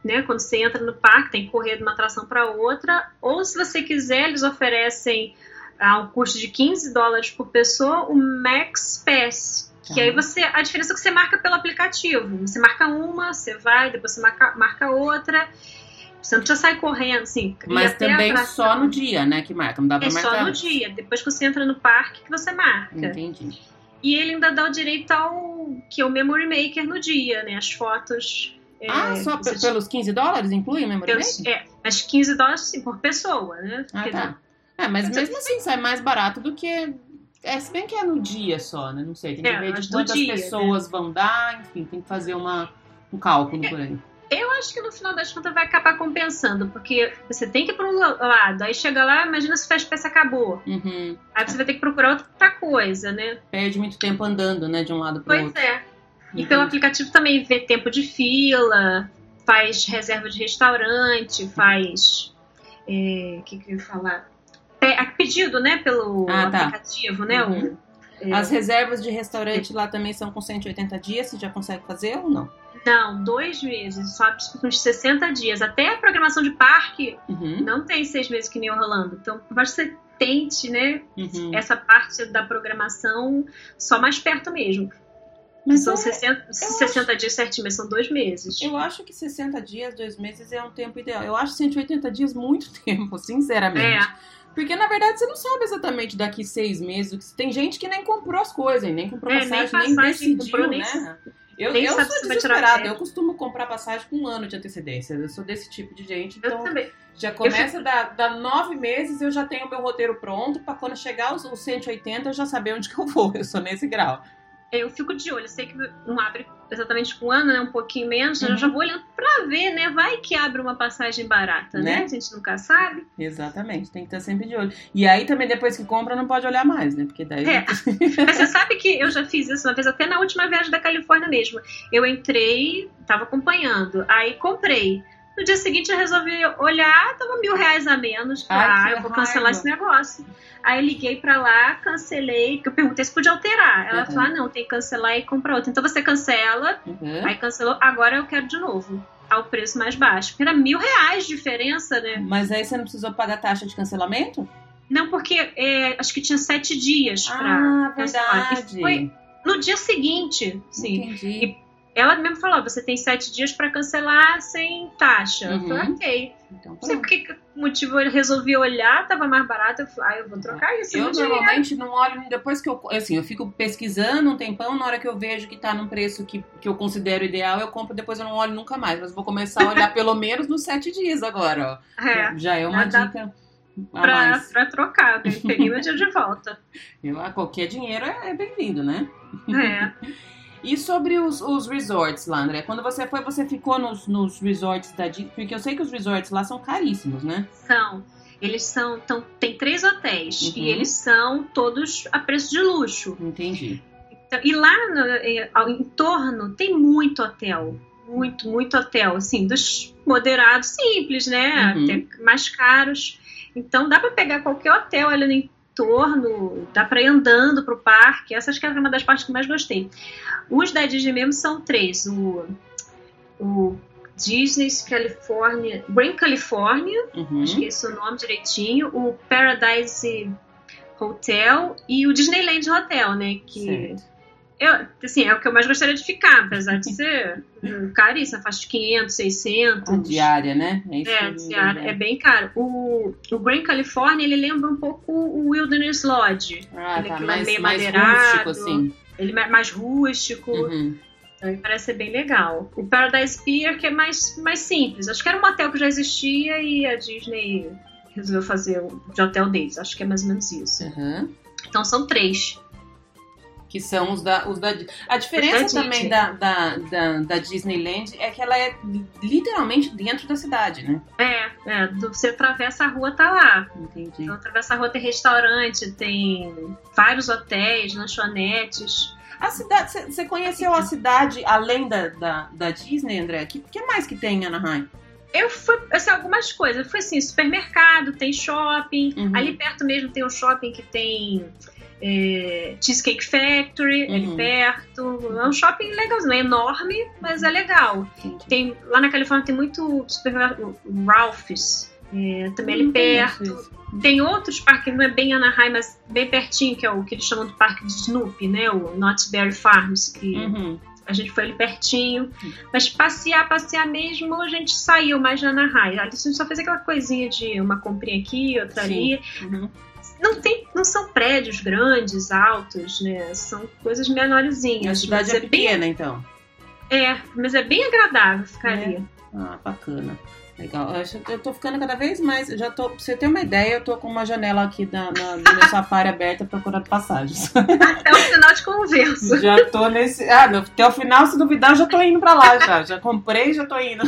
né? Quando você entra no parque, tem que correr de uma atração para outra, ou se você quiser, eles oferecem a um custo de 15 dólares por pessoa, o Max Pass. Que aí você. A diferença é que você marca pelo aplicativo. Você marca uma, você vai, depois você marca, marca outra. Você não precisa sair correndo, assim. Mas também só no dia, né, que marca. Não dá pra É marcar. só no dia. Depois que você entra no parque que você marca. Entendi. E ele ainda dá o direito ao que é o Memory Maker no dia, né? As fotos. é, ah, só você pe- pelos 15 dólares inclui o memory pelos- maker? É, mas 15 dólares sim, por pessoa, né? Ah, tá. É, mas Mas mesmo assim sai mais barato do que. É, se bem que é no dia só, né? Não sei. Tem que É, ver de quantas dia, pessoas vão dar, enfim, tem que fazer uma, um cálculo por aí. Eu acho que no final das contas vai acabar compensando, porque você tem que ir para um lado, aí chega lá, imagina se o Fast Pass acabou. Uhum. Aí você vai ter que procurar outra coisa, né? Perde muito tempo andando, né, de um lado pro Pois outro. é. E pelo aplicativo também vê tempo de fila, faz reserva de restaurante, faz. O que, que eu ia falar? A pedido, né? Pelo Ah, tá. aplicativo, né? Uhum. o- é, As reservas de restaurante lá também são com 180 dias, você já consegue fazer ou não? Não, dois meses, só uns 60 dias. Até a programação de parque Uhum. não tem seis meses que nem Orlando. Então, por mais que você tente, né? Uhum. Essa parte da programação só mais perto mesmo. Mas são é- 60, 60 dias certinho, mas são dois meses. Eu acho que 60 dias, dois meses é um tempo ideal. Eu acho 180 dias muito tempo, sinceramente. É. Porque, na verdade, você não sabe exatamente daqui seis meses. Tem gente que nem comprou as coisas, nem comprou É, nem passagem, nem, passagem decidiu, comprou, nem- né? Eu, nem eu sou desesperada. Eu costumo comprar passagem com um ano de antecedência. Eu sou desse tipo de gente. Eu Então, também. já começa a dar, dar nove meses, eu já tenho meu roteiro pronto. Pra quando chegar os, os 180, eu já saber onde que eu vou. Eu sou nesse grau. Eu fico de olho, eu sei que não abre exatamente com um ano, né? Um pouquinho menos, Uhum. eu já vou olhando pra ver, né? Vai que abre uma passagem barata, né? Né? A gente nunca sabe. Exatamente, tem que estar sempre de olho. E aí também, depois que compra, não pode olhar mais, né? Porque daí. É. Mas você sabe que eu já fiz isso uma vez, até na última viagem da Califórnia mesmo. Eu entrei, tava acompanhando, aí comprei. No dia seguinte eu resolvi olhar, tava mil reais a menos. Ah, eu vou cancelar raiva. esse negócio. Aí eu liguei pra lá, cancelei, porque eu perguntei se podia alterar. Ela Uhum. falou: ah, não, tem que cancelar e comprar outra. Então você cancela, Uhum. aí cancelou, agora eu quero de novo. Ao preço mais baixo. Porque era mil reais de diferença, né? Mas aí você não precisou pagar taxa de cancelamento? Não, porque é, acho que tinha sete dias pra Ah, cancelar. E foi no dia seguinte, sim. Entendi. Ela mesmo falou: você tem sete dias pra cancelar sem taxa. Eu Uhum. falei, ok. Então, Não sei por que motivo eu resolvi olhar, tava mais barato. Eu falei, ah, eu vou trocar isso. Eu no dinheiro. normalmente não olho depois que eu. Assim, eu fico pesquisando um tempão, na hora que eu vejo que tá num preço que, que eu considero ideal, eu compro, depois eu não olho nunca mais. Mas vou começar a olhar pelo menos nos sete dias agora, ó. É, Já é uma dica a pra, mais. pra trocar. Eu peguei meu dia de volta. Eu, ah, qualquer dinheiro é, é bem-vindo, né? É. E sobre os, os resorts lá, André? Quando você foi, você ficou nos, nos resorts da Disney? Porque eu sei que os resorts lá são caríssimos, né? São. Eles são. Tão, tem três hotéis. Uhum. E eles são todos a preço de luxo. Entendi. Então, e lá no, eh, ao entorno tem muito hotel. Muito, muito hotel. Assim, dos moderados simples, né? Uhum. Até mais caros. Então dá pra pegar qualquer hotel ali no entorno, dá pra ir andando pro parque. Essa acho que é uma das partes que eu mais gostei. Os da Disney mesmo são três. O, o Disney's California, Grand California, Uhum. acho que é esse o nome direitinho, o Paradise Hotel e o Disneyland Hotel, né? Que Certo. Eu, assim, é o que eu mais gostaria de ficar, apesar de ser caríssimo, faz de 500, 600. A diária, né? É, É, diária, lembro. é bem caro. O, o Grand California, ele lembra um pouco o Wilderness Lodge. Ah, ele tá. é Mais, meio mais madeirado. rústico, assim. Ele é mais rústico, Uhum. então ele parece ser bem legal. O Paradise Pier, que é mais, mais simples. Acho que era um hotel que já existia e a Disney resolveu fazer o de hotel deles. Acho que é mais ou menos isso. Uhum. Então são três. Que são os da, os da. A diferença também da, da, da, da Disneyland é que ela é literalmente dentro da cidade, né? É, é, você atravessa a rua, tá lá. Entendi. Então, atravessa a rua tem restaurante, tem vários hotéis, lanchonetes. A cidade, você conheceu a cidade além da, da, da Disney, André? O que, que mais que tem em Anaheim? Eu fui, assim, algumas coisas. Eu fui assim, supermercado, tem shopping. Uhum. Ali perto mesmo tem um shopping que tem é, Cheesecake Factory, ali Uhum. perto. É um shopping legal, não é enorme, mas é legal. Tem, lá na Califórnia tem muito supermercado, Ralph's, é, também ali perto. Tem outros parques, não é bem Anaheim, mas bem pertinho, que é o que eles chamam de parque de Snoopy, né? O Knott's Berry Farms, que Uhum. a gente foi ali pertinho. Mas passear, passear mesmo, a gente saiu mais de Anaheim. A gente só fez aquela coisinha de uma comprinha aqui, outra Sim. ali. Uhum. Não, tem, não são prédios grandes, altos, né? São coisas menorzinhas. A cidade é bem, pequena, então. é, mas é bem agradável ficar É. ali. Ah, bacana. Legal. Eu, tô ficando cada vez mais. Já tô, pra você ter uma ideia, eu tô com uma janela aqui na, na, no meu safari aberta procurando passagens. Até o final de conversa. já tô nesse. Ah, no- até o final, se duvidar, eu já tô indo pra lá já. Já comprei, já tô indo.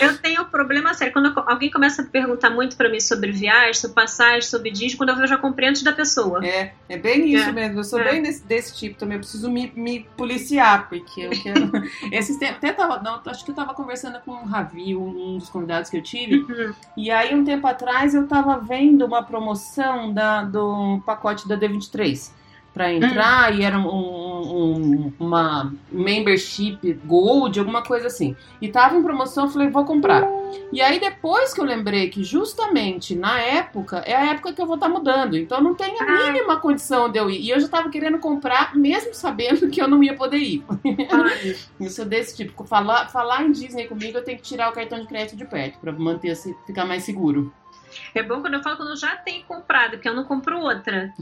Eu tenho um problema sério. Quando eu- alguém começa a perguntar muito pra mim sobre viagem, sobre passagem, sobre disco, quando eu eu já comprei antes da pessoa. É, é bem isso É. mesmo. Eu sou É. bem desse, desse tipo também. Eu preciso me, me policiar, porque eu quero. Esses tempos. Até tava. Não, acho que eu tava conversando com o Ravi, um dos convidados que eu tive. Uhum. E aí, um tempo atrás, eu tava vendo uma promoção da, do pacote da D23 pra entrar e era um, um- uma membership gold, alguma coisa assim. E tava em promoção, eu falei, vou comprar. E aí, depois que eu lembrei que justamente na época, é a época que eu vou estar mudando. Então, não tem a Ah. mínima condição de eu ir. E eu já tava querendo comprar, mesmo sabendo que eu não ia poder ir. Eu sou desse tipo. Falar, falar em Disney comigo, eu tenho que tirar o cartão de crédito de perto pra manter, ficar mais seguro. É bom quando eu falo quando eu já tenho comprado, porque eu não compro outra.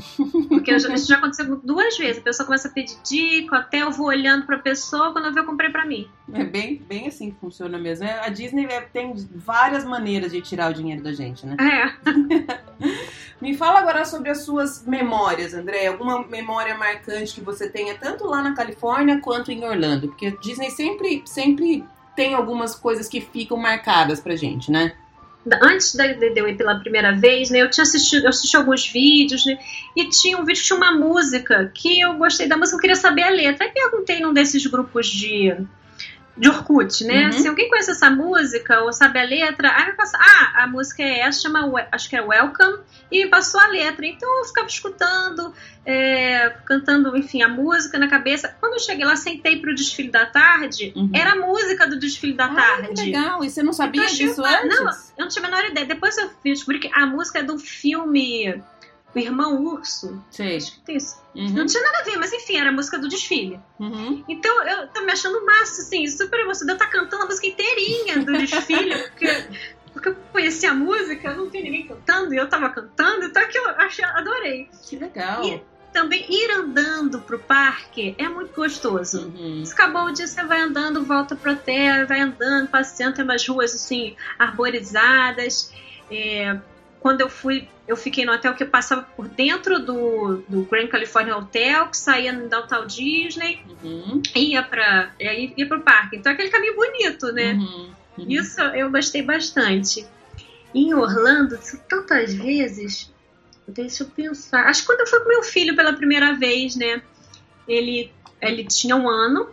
Porque já- isso já aconteceu duas vezes. A pessoa começa a pedir dica, até eu vou olhando pra pessoa, quando eu ver, eu comprei pra mim. É bem, bem assim que funciona mesmo. É, A Disney é- tem várias maneiras de tirar o dinheiro da gente, né? É. Me fala agora sobre as suas memórias, André. Alguma memória marcante que você tenha tanto lá na Califórnia quanto em Orlando? Porque a Disney sempre, sempre tem algumas coisas que ficam marcadas pra gente, né? Antes da- de eu ir pela primeira vez, né, eu tinha assistido, eu assisti alguns vídeos, né, e tinha um vídeo que tinha uma música que eu gostei da música, eu queria saber a letra. Aí perguntei num desses grupos de de Orkut, né? Uhum. Se alguém conhece essa música ou sabe a letra, aí me passa, ah, a música é essa, chama, acho que é Welcome, e me passou a letra. Então eu ficava escutando, é, cantando, enfim, a música na cabeça. Quando eu cheguei lá, sentei pro desfile da tarde, Uhum. era a música do desfile da Ah, tarde. que legal. E você não sabia Então, eu achei disso uma- antes? não, Eu não tinha a menor ideia. Depois eu descobri que a música é do filme O Irmão Urso. Sei. Que isso. Uhum, Não tinha nada a ver, mas enfim, era a música do desfile. uhum. Então eu tô me achando massa, assim, super emocionada. Tá cantando a música inteirinha do desfile, porque, porque eu conheci a música, não tem ninguém cantando, e eu tava cantando, então aquilo eu achei, adorei. Que legal. E- Também ir andando pro parque é muito gostoso. Uhum. Acabou o dia, você vai andando, volta pro hotel, vai andando, passeando, tem umas ruas assim, arborizadas. É, quando eu fui, eu fiquei no hotel que eu passava por dentro do, do Grand California Hotel, que saía no Downtown Disney, Uhum. ia para ia, ia pro parque. Então é aquele caminho bonito, né? Uhum. Uhum. Isso eu gostei bastante. Em Orlando, tantas vezes, deixa eu pensar. Acho que quando eu fui com meu filho pela primeira vez, né? Ele, ele tinha um ano,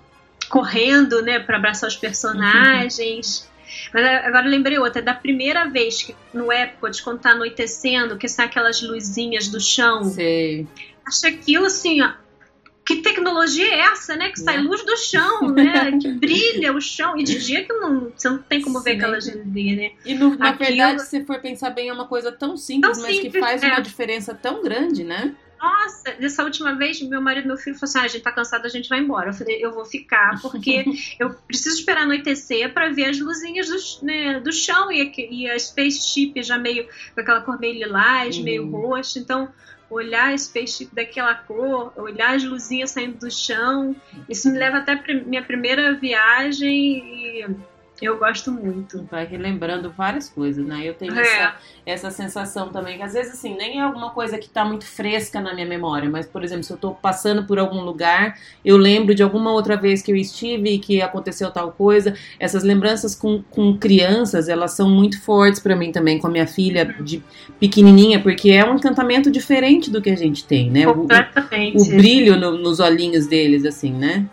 correndo, né, para abraçar os personagens. Mas agora eu lembrei outra, da primeira vez que no Epcot, quando tá anoitecendo, que são aquelas luzinhas do chão. Sei. Achei aquilo assim, ó. Que tecnologia é essa, né? Que sai né? luz do chão, né? que brilha o chão. E de dia que não, você não tem como ver aquelas luzinhas, né? E no, na aquilo... verdade, se for pensar bem, é uma coisa tão simples, tão mas simples, que faz é. uma diferença tão grande, né? Nossa, dessa última vez, meu marido e meu filho falaram assim: ah, a gente tá cansado, a gente vai embora. Eu falei: eu vou ficar, porque eu preciso esperar anoitecer para ver as luzinhas do, né, do chão e, e a spaceship já meio com aquela cor meio lilás, uhum. meio roxa. Então, olhar a spaceship daquela cor, olhar as luzinhas saindo do chão, isso me leva até a minha primeira viagem e eu gosto muito. Vai relembrando várias coisas, né? Eu tenho é. essa, essa sensação também, que às vezes, assim, nem é alguma coisa que tá muito fresca na minha memória, mas, por exemplo, se eu tô passando por algum lugar, eu lembro de alguma outra vez que eu estive e que aconteceu tal coisa. Essas lembranças com, com crianças, elas são muito fortes para mim também, com a minha filha de pequenininha, porque é um encantamento diferente do que a gente tem, né? Completamente. O, o, o brilho no, nos olhinhos deles, assim, né?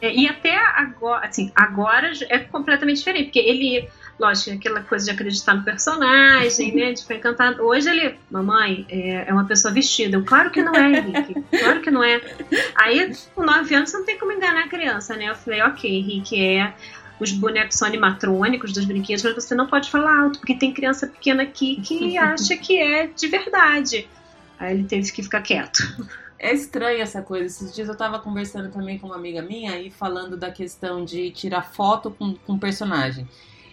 É, e até agora, assim, agora é completamente diferente, porque ele, lógico, aquela coisa de acreditar no personagem, né, de ficar encantado. Hoje ele, mamãe, é, é, uma pessoa vestida. Eu, claro que não é, Henrique, claro que não é. Aí, com nove anos, você não tem como enganar a criança, né? Eu falei, ok, Henrique, é os bonecos são animatrônicos dos brinquedos, mas você não pode falar alto, porque tem criança pequena aqui que acha que é de verdade. Aí ele teve que ficar quieto. É estranha essa coisa. Esses dias eu tava conversando também com uma amiga minha e falando da questão de tirar foto com, com personagem.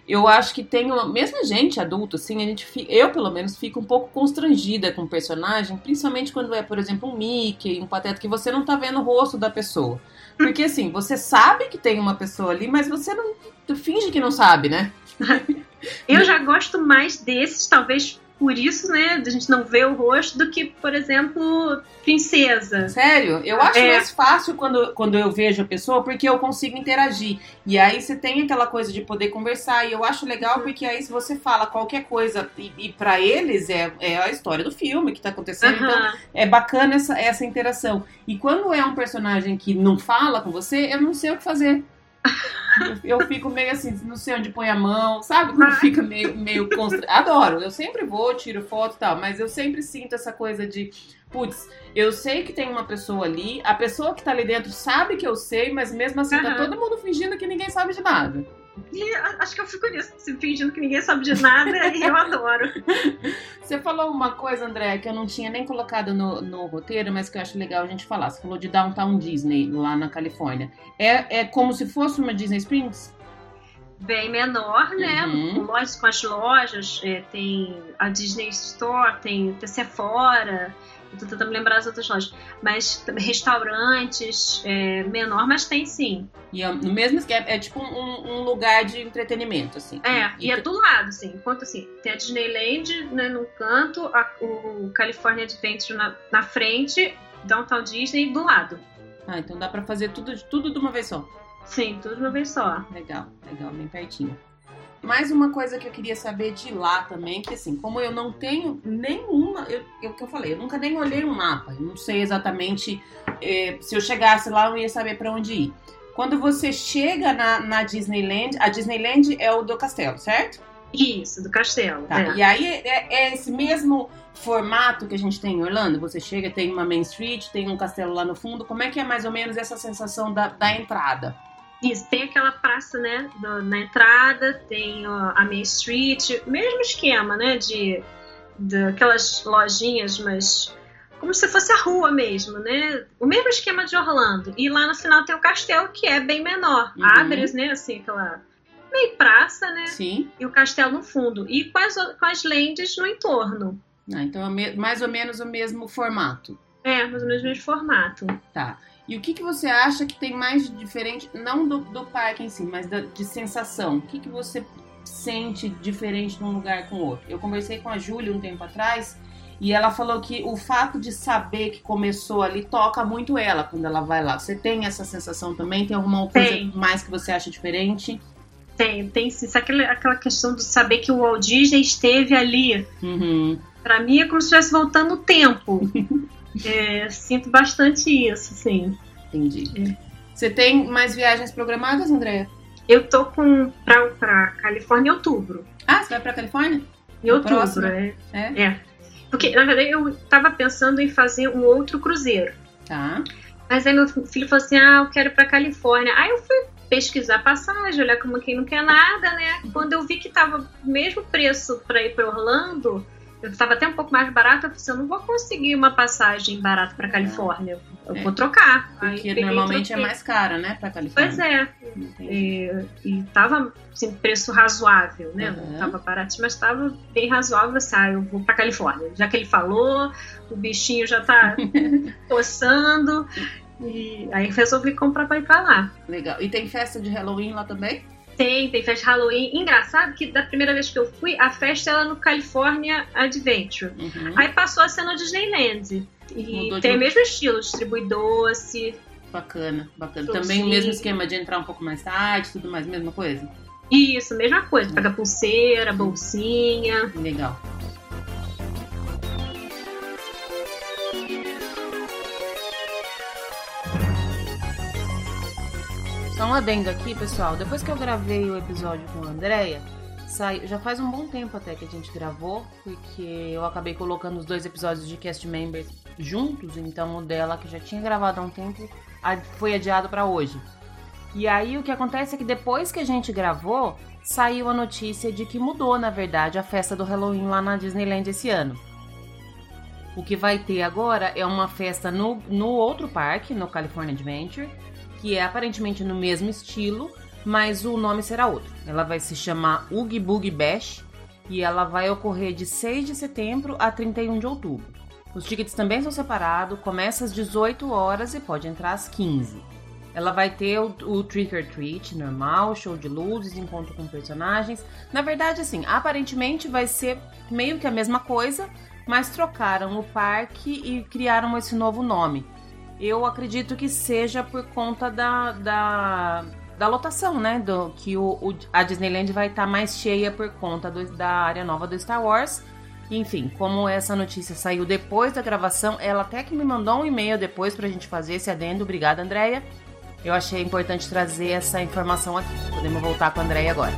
Eu acho que tem uma. Mesmo gente adulto, assim, a gente eu pelo menos fico um pouco constrangida com o personagem, principalmente quando é, por exemplo, um Mickey, um pateta, que você não tá vendo o rosto da pessoa. Porque assim, você sabe que tem uma pessoa ali, mas você não. finge que não sabe, né? eu já gosto mais desses, talvez por isso, né, a gente não vê o rosto do que, por exemplo, princesa. Sério? Eu acho é. mais fácil quando, quando eu vejo a pessoa porque eu consigo interagir. E aí você tem aquela coisa de poder conversar. E eu acho legal porque aí se você fala qualquer coisa e, e para eles é, é a história do filme que tá acontecendo. Uhum. Então é bacana essa, essa interação. E quando é um personagem que não fala com você, eu não sei o que fazer. Eu, fico meio assim, não sei onde põe a mão, sabe? Quando fica meio, meio constra... Adoro, eu sempre vou, tiro foto e tal, mas eu sempre sinto essa coisa de, putz, eu sei que tem uma pessoa ali, a pessoa que tá ali dentro sabe que eu sei, mas mesmo assim uhum. tá todo mundo fingindo que ninguém sabe de nada. E acho que eu fico nisso, fingindo que ninguém sabe de nada e eu adoro. Você falou uma coisa, André, que eu não tinha nem colocado no, no roteiro, mas que eu acho legal a gente falar. Você falou de Downtown Disney, lá na Califórnia. É, é como se fosse uma Disney Springs? Bem menor, né? Uhum. Lojas com as lojas, é, tem a Disney Store, tem a Sephora, Tô tentando lembrar as outras lojas. Mas restaurantes, é, menor, mas tem sim. E é, no mesmo esquema, é tipo um, um, lugar de entretenimento, assim. É, e, e é do lado, assim. Enquanto assim, tem a Disneyland né, no canto, a, o California Adventure na, na frente, Downtown Disney do lado. Ah, então dá pra fazer tudo, tudo de uma vez só. Sim, tudo de uma vez só. Legal, legal, bem pertinho. Mais uma coisa que eu queria saber de lá também, que assim, como eu não tenho nenhuma, eu, eu que eu falei, eu nunca nem olhei um mapa, eu não sei exatamente é, se eu chegasse lá eu ia saber para onde ir. Quando você chega na, na, Disneyland, a Disneyland é o do castelo, certo? Isso, do castelo. Tá. É. E aí é, é, esse mesmo formato que a gente tem em Orlando? Você chega, tem uma Main Street, tem um castelo lá no fundo. Como é que é mais ou menos essa sensação da, da entrada? Isso, tem aquela praça, né, do, na entrada, tem ó, a Main Street, mesmo esquema, né, de, de aquelas lojinhas, mas como se fosse a rua mesmo, né? O mesmo esquema de Orlando. E lá no final tem o castelo, que é bem menor. Uhum. Abre, né, assim, aquela meio praça, né? Sim. E o castelo no fundo. E com as, com as lentes no entorno. Ah, então é mais ou menos o mesmo formato. É, mais ou menos o mesmo formato. Tá. E o que, que você acha que tem mais de diferente, não do, do parque em si, mas da, de sensação? O que, que você sente diferente de um lugar com o outro? Eu conversei com a Júlia um tempo atrás e ela falou que o fato de saber que começou ali toca muito ela quando ela vai lá. Você tem essa sensação também? Tem alguma coisa tem. mais que você acha diferente? Tem, tem sim. Aquela, aquela questão de saber que o Walt Disney esteve ali. Uhum. Pra mim é como se estivesse voltando o tempo. É, sinto bastante isso, sim. Entendi. É. Você tem mais viagens programadas, Andréa? Eu tô com pra, pra Califórnia em outubro. Ah, você vai pra Califórnia? Em outubro, próximo. é. é. É. Porque, na verdade, eu tava pensando em fazer um outro cruzeiro. Tá. Mas aí meu filho falou assim: ah, eu quero ir pra Califórnia. Aí eu fui pesquisar passagem, olhar como quem não quer nada, né? Quando eu vi que tava o mesmo preço para ir para Orlando, estava até um pouco mais barato, eu falei assim, eu não vou conseguir uma passagem barata para Califórnia. Eu é. vou trocar. Porque normalmente é mais cara, né, para Califórnia. Pois é. E, e tava assim, preço razoável, né? Uhum. Não tava barato, mas estava bem razoável. Assim, ah, eu vou para Califórnia. Já que ele falou, o bichinho já tá coçando. E aí resolvi comprar para ir para lá. Legal. E tem festa de Halloween lá também? Tem, tem festa Halloween. Engraçado que da primeira vez que eu fui, a festa era no California Adventure. Uhum. Aí passou a ser no Disneyland. E Mudou tem de... o mesmo estilo, distribui doce. Bacana, bacana. Também o mesmo esquema de entrar um pouco mais tarde, tudo mais, mesma coisa? Isso, mesma coisa. Pega pulseira, bolsinha. Legal. Um adendo aqui, pessoal. Depois que eu gravei o episódio com a Andrea, já faz um bom tempo até que a gente gravou, porque eu acabei colocando os dois episódios de cast members juntos, então o dela, que já tinha gravado há um tempo, foi adiado para hoje. E aí o que acontece é que depois que a gente gravou, saiu a notícia de que mudou, na verdade, a festa do Halloween lá na Disneyland esse ano. O que vai ter agora é uma festa no, no outro parque, no California Adventure, que é aparentemente no mesmo estilo, mas o nome será outro. Ela vai se chamar Oogie Boogie Bash e ela vai ocorrer de 6 de setembro a 31 de outubro. Os tickets também são separados, começa às 18 horas e pode entrar às 15. Ela vai ter o, o Trick or Treat normal, show de luzes, encontro com personagens. Na verdade, assim, aparentemente vai ser meio que a mesma coisa, mas trocaram o parque e criaram esse novo nome. Eu acredito que seja por conta da, da, da lotação, né? Do, que o, o a Disneyland vai estar tá mais cheia por conta do, da área nova do Star Wars. Enfim, como essa notícia saiu depois da gravação, ela até que me mandou um e-mail depois pra gente fazer esse adendo. Obrigada, Andréia. Eu achei importante trazer essa informação aqui. Podemos voltar com a Andréia agora.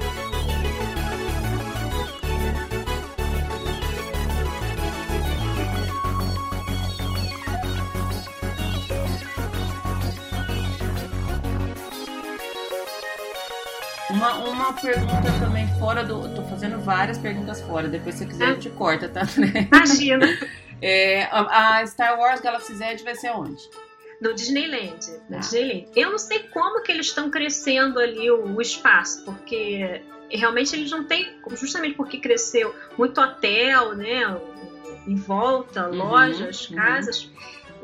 Uma, pergunta também fora do. Tô fazendo várias perguntas fora, depois se você quiser eu te corta, tá? Imagina! É, a Star Wars Galaxy's Edge vai ser onde? No Disneyland. No ah. Disneyland. Eu não sei como que eles estão crescendo ali o, o espaço, porque realmente eles não têm, justamente porque cresceu muito hotel, né? Em volta, uhum, lojas, uhum. casas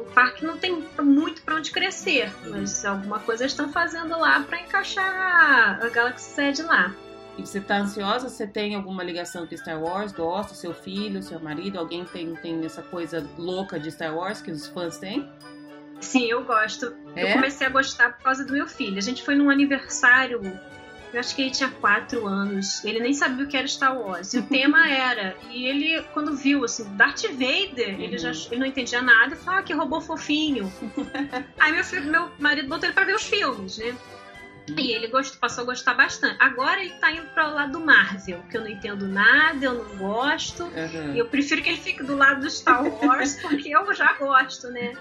o parque não tem muito para onde crescer, mas alguma coisa estão fazendo lá para encaixar a Galaxy Edge lá. E você tá ansiosa? Você tem alguma ligação com Star Wars? Gosta? Seu filho, seu marido? Alguém tem, tem essa coisa louca de Star Wars que os fãs têm? Sim, eu gosto. É? Eu comecei a gostar por causa do meu filho. A gente foi num aniversário eu acho que ele tinha quatro anos. Ele nem sabia o que era Star Wars. E o tema era. E ele, quando viu, assim, Darth Vader, uhum. ele já ele não entendia nada e falou: ah, que robô fofinho. Aí meu, filho, meu marido botou ele pra ver os filmes, né? Uhum. E ele gostou, passou a gostar bastante. Agora ele tá indo para o lado do Marvel, que eu não entendo nada, eu não gosto. Uhum. Eu prefiro que ele fique do lado do Star Wars, porque eu já gosto, né?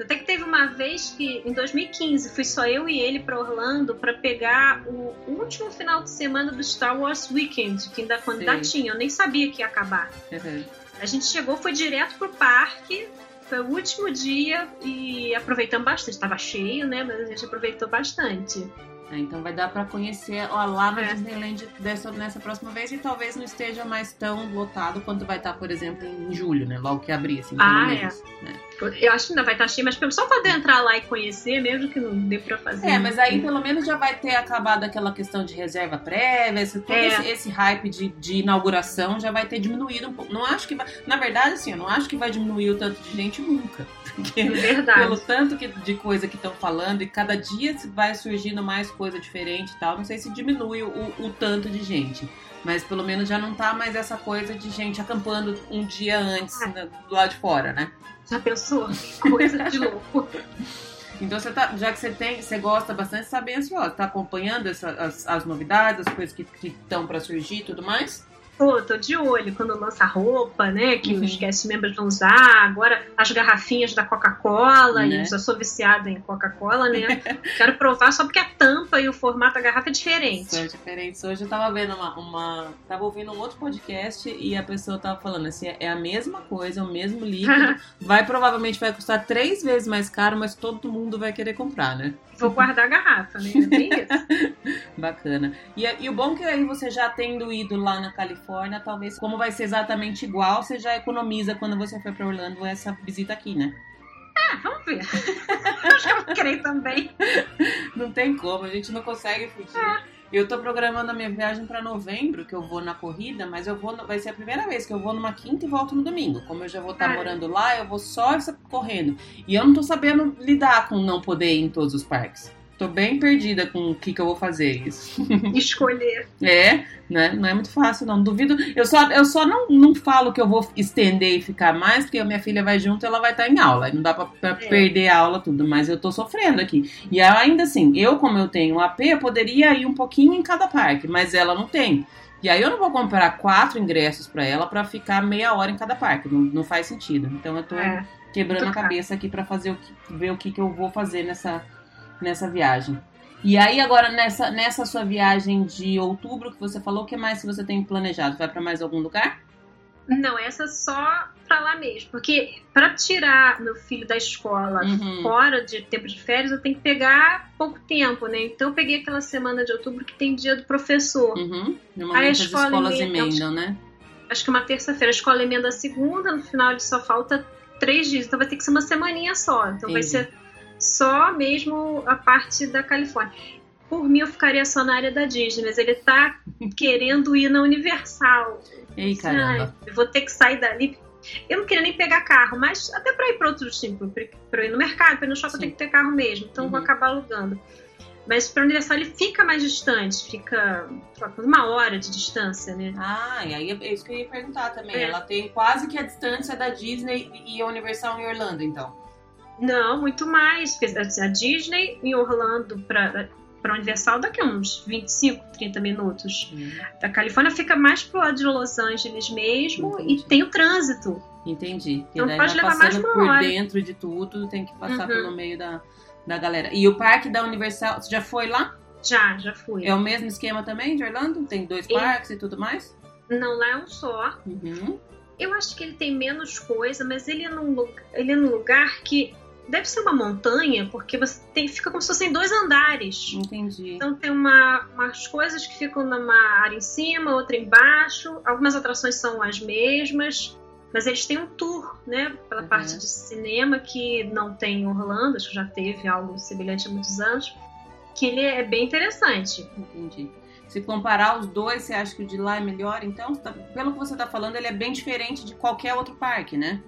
Até que teve uma vez que, em 2015, fui só eu e ele para Orlando para pegar o último final de semana do Star Wars Weekend, que ainda, quando ainda tinha. Eu nem sabia que ia acabar. Uhum. A gente chegou, foi direto pro parque, foi o último dia e aproveitamos bastante. Estava cheio, né? Mas a gente aproveitou bastante. É, então vai dar para conhecer ó, lá na é. Disneyland dessa, nessa próxima vez e talvez não esteja mais tão lotado quanto vai estar, por exemplo, em julho, né? Logo que abrir, assim, pelo ah, é. menos. É. Né? Eu acho que ainda vai estar cheio, mas só poder entrar lá e conhecer, mesmo que não dê pra fazer. É, mas aí pelo menos já vai ter acabado aquela questão de reserva prévia, esse, todo é. esse, esse, hype de, de inauguração já vai ter diminuído um pouco. Não acho que vai. Na verdade, assim, eu não acho que vai diminuir o tanto de gente nunca. Porque, verdade. Pelo tanto que, de coisa que estão falando, e cada dia vai surgindo mais coisa diferente e tal. Não sei se diminui o, o tanto de gente. Mas pelo menos já não tá mais essa coisa de gente acampando um dia antes ah. né, do lado de fora, né? Já pensou? Coisa de louco. Então você tá, já que você tem, você gosta bastante, você tá bem ansiosa, tá acompanhando essa, as, as novidades, as coisas que estão para surgir e tudo mais? Pô, tô de olho quando lança roupa, né? Que uhum. os guest members vão usar. Agora as garrafinhas da Coca-Cola, né? e eu já sou viciada em Coca-Cola, né? Quero provar só porque a tampa e o formato da garrafa é diferente. São diferentes. Hoje eu tava vendo uma, uma. Tava ouvindo um outro podcast e a pessoa tava falando assim: é a mesma coisa, é o mesmo líquido. vai provavelmente vai custar três vezes mais caro, mas todo mundo vai querer comprar, né? Vou guardar a garrafa, né? É isso. Bacana. E, e o bom é que aí você já tendo ido lá na Califórnia, talvez, como vai ser exatamente igual, você já economiza quando você for para Orlando essa visita aqui, né? Ah, vamos ver. Acho que eu vou querer também. Não tem como, a gente não consegue fugir. É. Eu tô programando a minha viagem para novembro, que eu vou na corrida, mas eu vou, vai ser a primeira vez que eu vou numa quinta e volto no domingo. Como eu já vou estar tá morando lá, eu vou só correndo. E eu não tô sabendo lidar com não poder ir em todos os parques. Tô bem perdida com o que, que eu vou fazer isso. Escolher. é, né? Não é muito fácil, não. Duvido. Eu só, eu só não, não falo que eu vou estender e ficar mais, porque a minha filha vai junto e ela vai estar tá em aula. Não dá pra, pra é. perder a aula tudo, mas eu tô sofrendo aqui. E ainda assim, eu, como eu tenho um AP, eu poderia ir um pouquinho em cada parque, mas ela não tem. E aí eu não vou comprar quatro ingressos para ela para ficar meia hora em cada parque. Não, não faz sentido. Então eu tô é. quebrando a cabeça aqui para fazer o que, ver o que, que eu vou fazer nessa nessa viagem. E aí agora nessa nessa sua viagem de outubro que você falou, o que mais que você tem planejado? Vai para mais algum lugar? Não, essa só para lá mesmo, porque para tirar meu filho da escola uhum. fora de tempo de férias, eu tenho que pegar pouco tempo, né? Então eu peguei aquela semana de outubro que tem dia do professor. Uhum. Aí a escola as escolas emenda, emendam, né? Acho que uma terça-feira a escola emenda a segunda, no final ele só falta três dias, então vai ter que ser uma semaninha só. Então Entendi. vai ser só mesmo a parte da Califórnia. Por mim, eu ficaria só na área da Disney, mas ele tá querendo ir na Universal. Ei, caramba. eu vou ter que sair dali. Eu não queria nem pegar carro, mas até para ir para outros, tipo, para ir no mercado, para ir no shopping, eu tenho que ter carro mesmo. Então, uhum. vou acabar alugando. Mas para Universal ele fica mais distante, fica uma hora de distância, né? Ah, e aí é isso que eu ia perguntar também. É. Ela tem quase que a distância da Disney e a Universal em Orlando, então. Não, muito mais. A Disney em Orlando para para Universal daqui a uns 25, 30 minutos. Hum. Da Califórnia fica mais pro lado de Los Angeles mesmo Entendi. e tem o trânsito. Entendi. Então pode levar mais uma por hora. dentro de tudo, tem que passar uhum. pelo meio da, da galera. E o parque da Universal, você já foi lá? Já, já fui. É o mesmo esquema também de Orlando? Tem dois e... parques e tudo mais? Não, lá é um só. Uhum. Eu acho que ele tem menos coisa, mas ele é num, ele é num lugar que deve ser uma montanha, porque você tem, fica como se fossem dois andares. Entendi. Então tem uma, umas coisas que ficam numa área em cima, outra embaixo. Algumas atrações são as mesmas. Mas eles têm um tour, né, pela uhum. parte de cinema que não tem em Orlando, acho que já teve algo semelhante há muitos anos, que ele é bem interessante. Entendi. Se comparar os dois, você acha que o de lá é melhor? Então, tá, pelo que você está falando, ele é bem diferente de qualquer outro parque, né?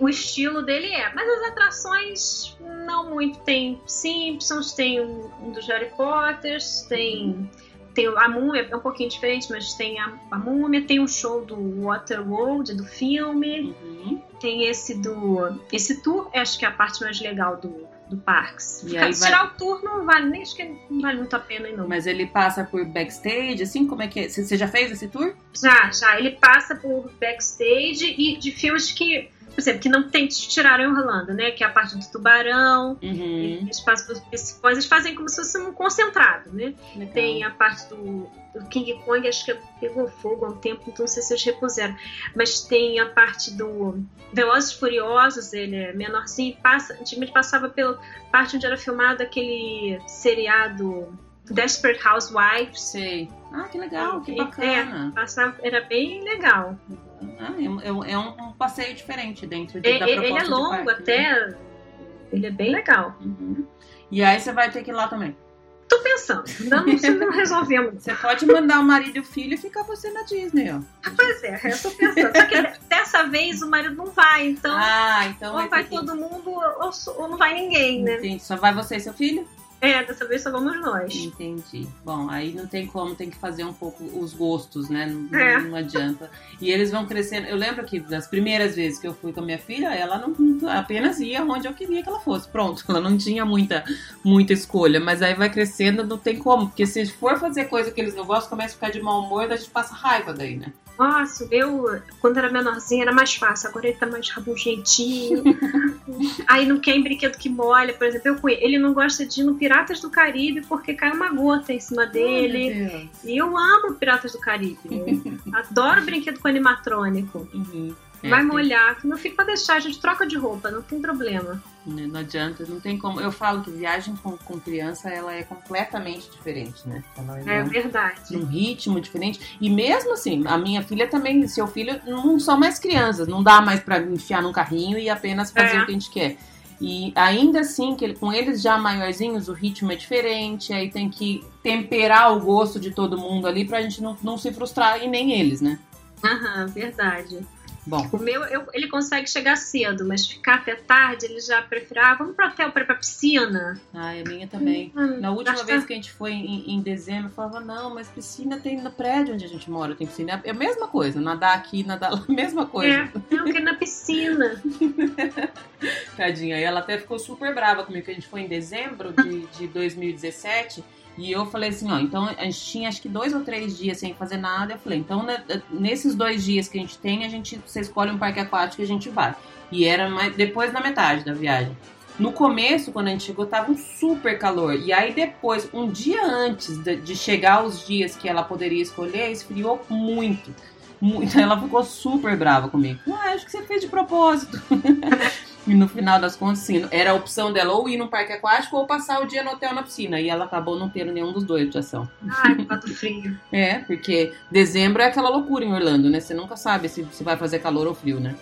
O estilo dele é. Mas as atrações não muito. Tem Simpsons, tem um dos Harry Potters, tem. Tem a Múmia, é um pouquinho diferente, mas tem a, a Múmia, tem um show do Waterworld, do filme, uhum. tem esse do. Esse tour, acho que é a parte mais legal do, do Parks. E aí vai... Tirar o tour não vale, nem acho que não vale muito a pena, não. Mas ele passa por backstage, assim, como é que é? Você já fez esse tour? Já, já. Ele passa por backstage e de filmes que por exemplo, que não tem tiraram em Orlando, né? Que é a parte do tubarão, uhum. eles, fazem, eles fazem como se fosse um concentrado, né? Legal. Tem a parte do, do, King Kong, acho que pegou fogo há um tempo, então não sei se eles repuseram. Mas tem a parte do Velozes Furiosos, ele é menorzinho, passa, antigamente passava pela parte onde era filmado aquele seriado Desperate Housewives. Sei. Ah, que legal, que bacana. É, passava, era bem legal. Ah, é, é, um, um, passeio diferente dentro de, é, da proposta Ele é longo parque, até. Né? Ele é bem legal. Uhum. E aí você vai ter que ir lá também. Tô pensando, ainda não, não resolvemos. Você pode mandar o marido e o filho e ficar você na Disney, ó. Pois é, eu tô pensando. Só que dessa vez o marido não vai, então. Ah, então. Ou vai todo mundo ou, ou, não vai ninguém, né? Entendi. Só vai você e seu filho? É, dessa vez só vamos nós. Entendi. Bom, aí não tem como, tem que fazer um pouco os gostos, né? Não, é. não adianta. E eles vão crescendo. Eu lembro que das primeiras vezes que eu fui com a minha filha, ela não apenas ia onde eu queria que ela fosse. Pronto, ela não tinha muita, muita escolha. Mas aí vai crescendo, não tem como. Porque se for fazer coisa que eles não gostam, começa a ficar de mau humor, a gente passa raiva daí, né? Nossa, eu, quando era menorzinha, era mais fácil. Agora ele tá mais rabugentinho. Aí não quer em brinquedo que molha. Por exemplo, eu, ele não gosta de ir no Piratas do Caribe porque cai uma gota em cima dele. e eu amo Piratas do Caribe. Adoro brinquedo com animatrônico. Uhum. É, vai molhar. Meu filho pode deixar, a gente troca de roupa, não tem problema. Né, não adianta, não tem como. Eu falo que viagem com, com criança ela é completamente diferente, né? Ela é, é verdade. Um ritmo diferente. E mesmo assim, a minha filha também, seu filho, não são mais crianças, não dá mais para enfiar num carrinho e apenas fazer é. o que a gente quer. E ainda assim, que com eles já maiorzinhos, o ritmo é diferente, aí tem que temperar o gosto de todo mundo ali pra gente não, não se frustrar e nem eles, né? Aham, verdade. Bom. O meu, eu, ele consegue chegar cedo, mas ficar até tarde, ele já prefere, ah, vamos pro hotel para pra piscina. Ah, a minha também. Hum, Na última vez que a gente foi em, em, dezembro, eu falava, não, mas piscina tem no prédio onde a gente mora, tem piscina. É a mesma coisa, nadar aqui, nadar lá, mesma coisa. É, eu quero na piscina. Tadinha, e ela até ficou super brava comigo, que a gente foi em dezembro de, de 2017. E eu falei assim, ó, então a gente tinha acho que dois ou três dias sem fazer nada. Eu falei, então né, nesses dois dias que a gente tem, a gente você escolhe um parque aquático e a gente vai. E era mais, depois da metade da viagem. No começo, quando a gente chegou, tava um super calor. E aí depois, um dia antes de, de chegar os dias que ela poderia escolher, esfriou muito. Muito. Ela ficou super brava comigo. Ah, acho que você fez de propósito. E no final das contas, sim, era a opção dela ou ir no parque aquático ou passar o dia no hotel na piscina. E ela acabou não tendo nenhum dos dois de ação. Ai, pato frio. É, porque dezembro é aquela loucura em Orlando, né? Você nunca sabe se, se vai fazer calor ou frio, né?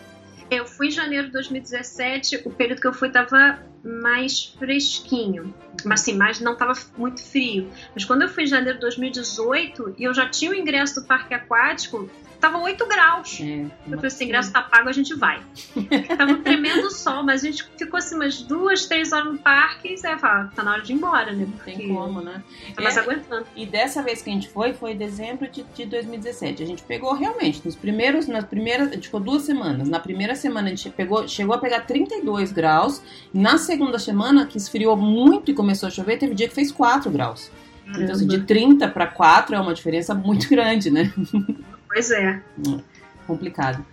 Eu fui em janeiro de 2017, o período que eu fui tava mais fresquinho. Mas assim, mas não tava muito frio. Mas quando eu fui em janeiro de 2018 e eu já tinha o ingresso do parque aquático, tava 8 graus. É, eu falei assim, ingresso tá pago, a gente vai. tava um tremendo sol, mas a gente ficou assim umas duas, três horas no parque e você fala, tá na hora de ir embora, né? Porque Não tem como, né? Tá mais é, aguentando. E dessa vez que a gente foi, foi em dezembro de, de 2017. A gente pegou realmente, nos primeiros, nas primeiras, ficou duas semanas. Na primeira semana a gente pegou, chegou a pegar 32 graus. Na segunda semana, que esfriou muito e começou a chover, teve dia que fez 4 graus. Caramba. Então, assim, de 30 para 4 é uma diferença muito grande, né? Pois é. é complicado.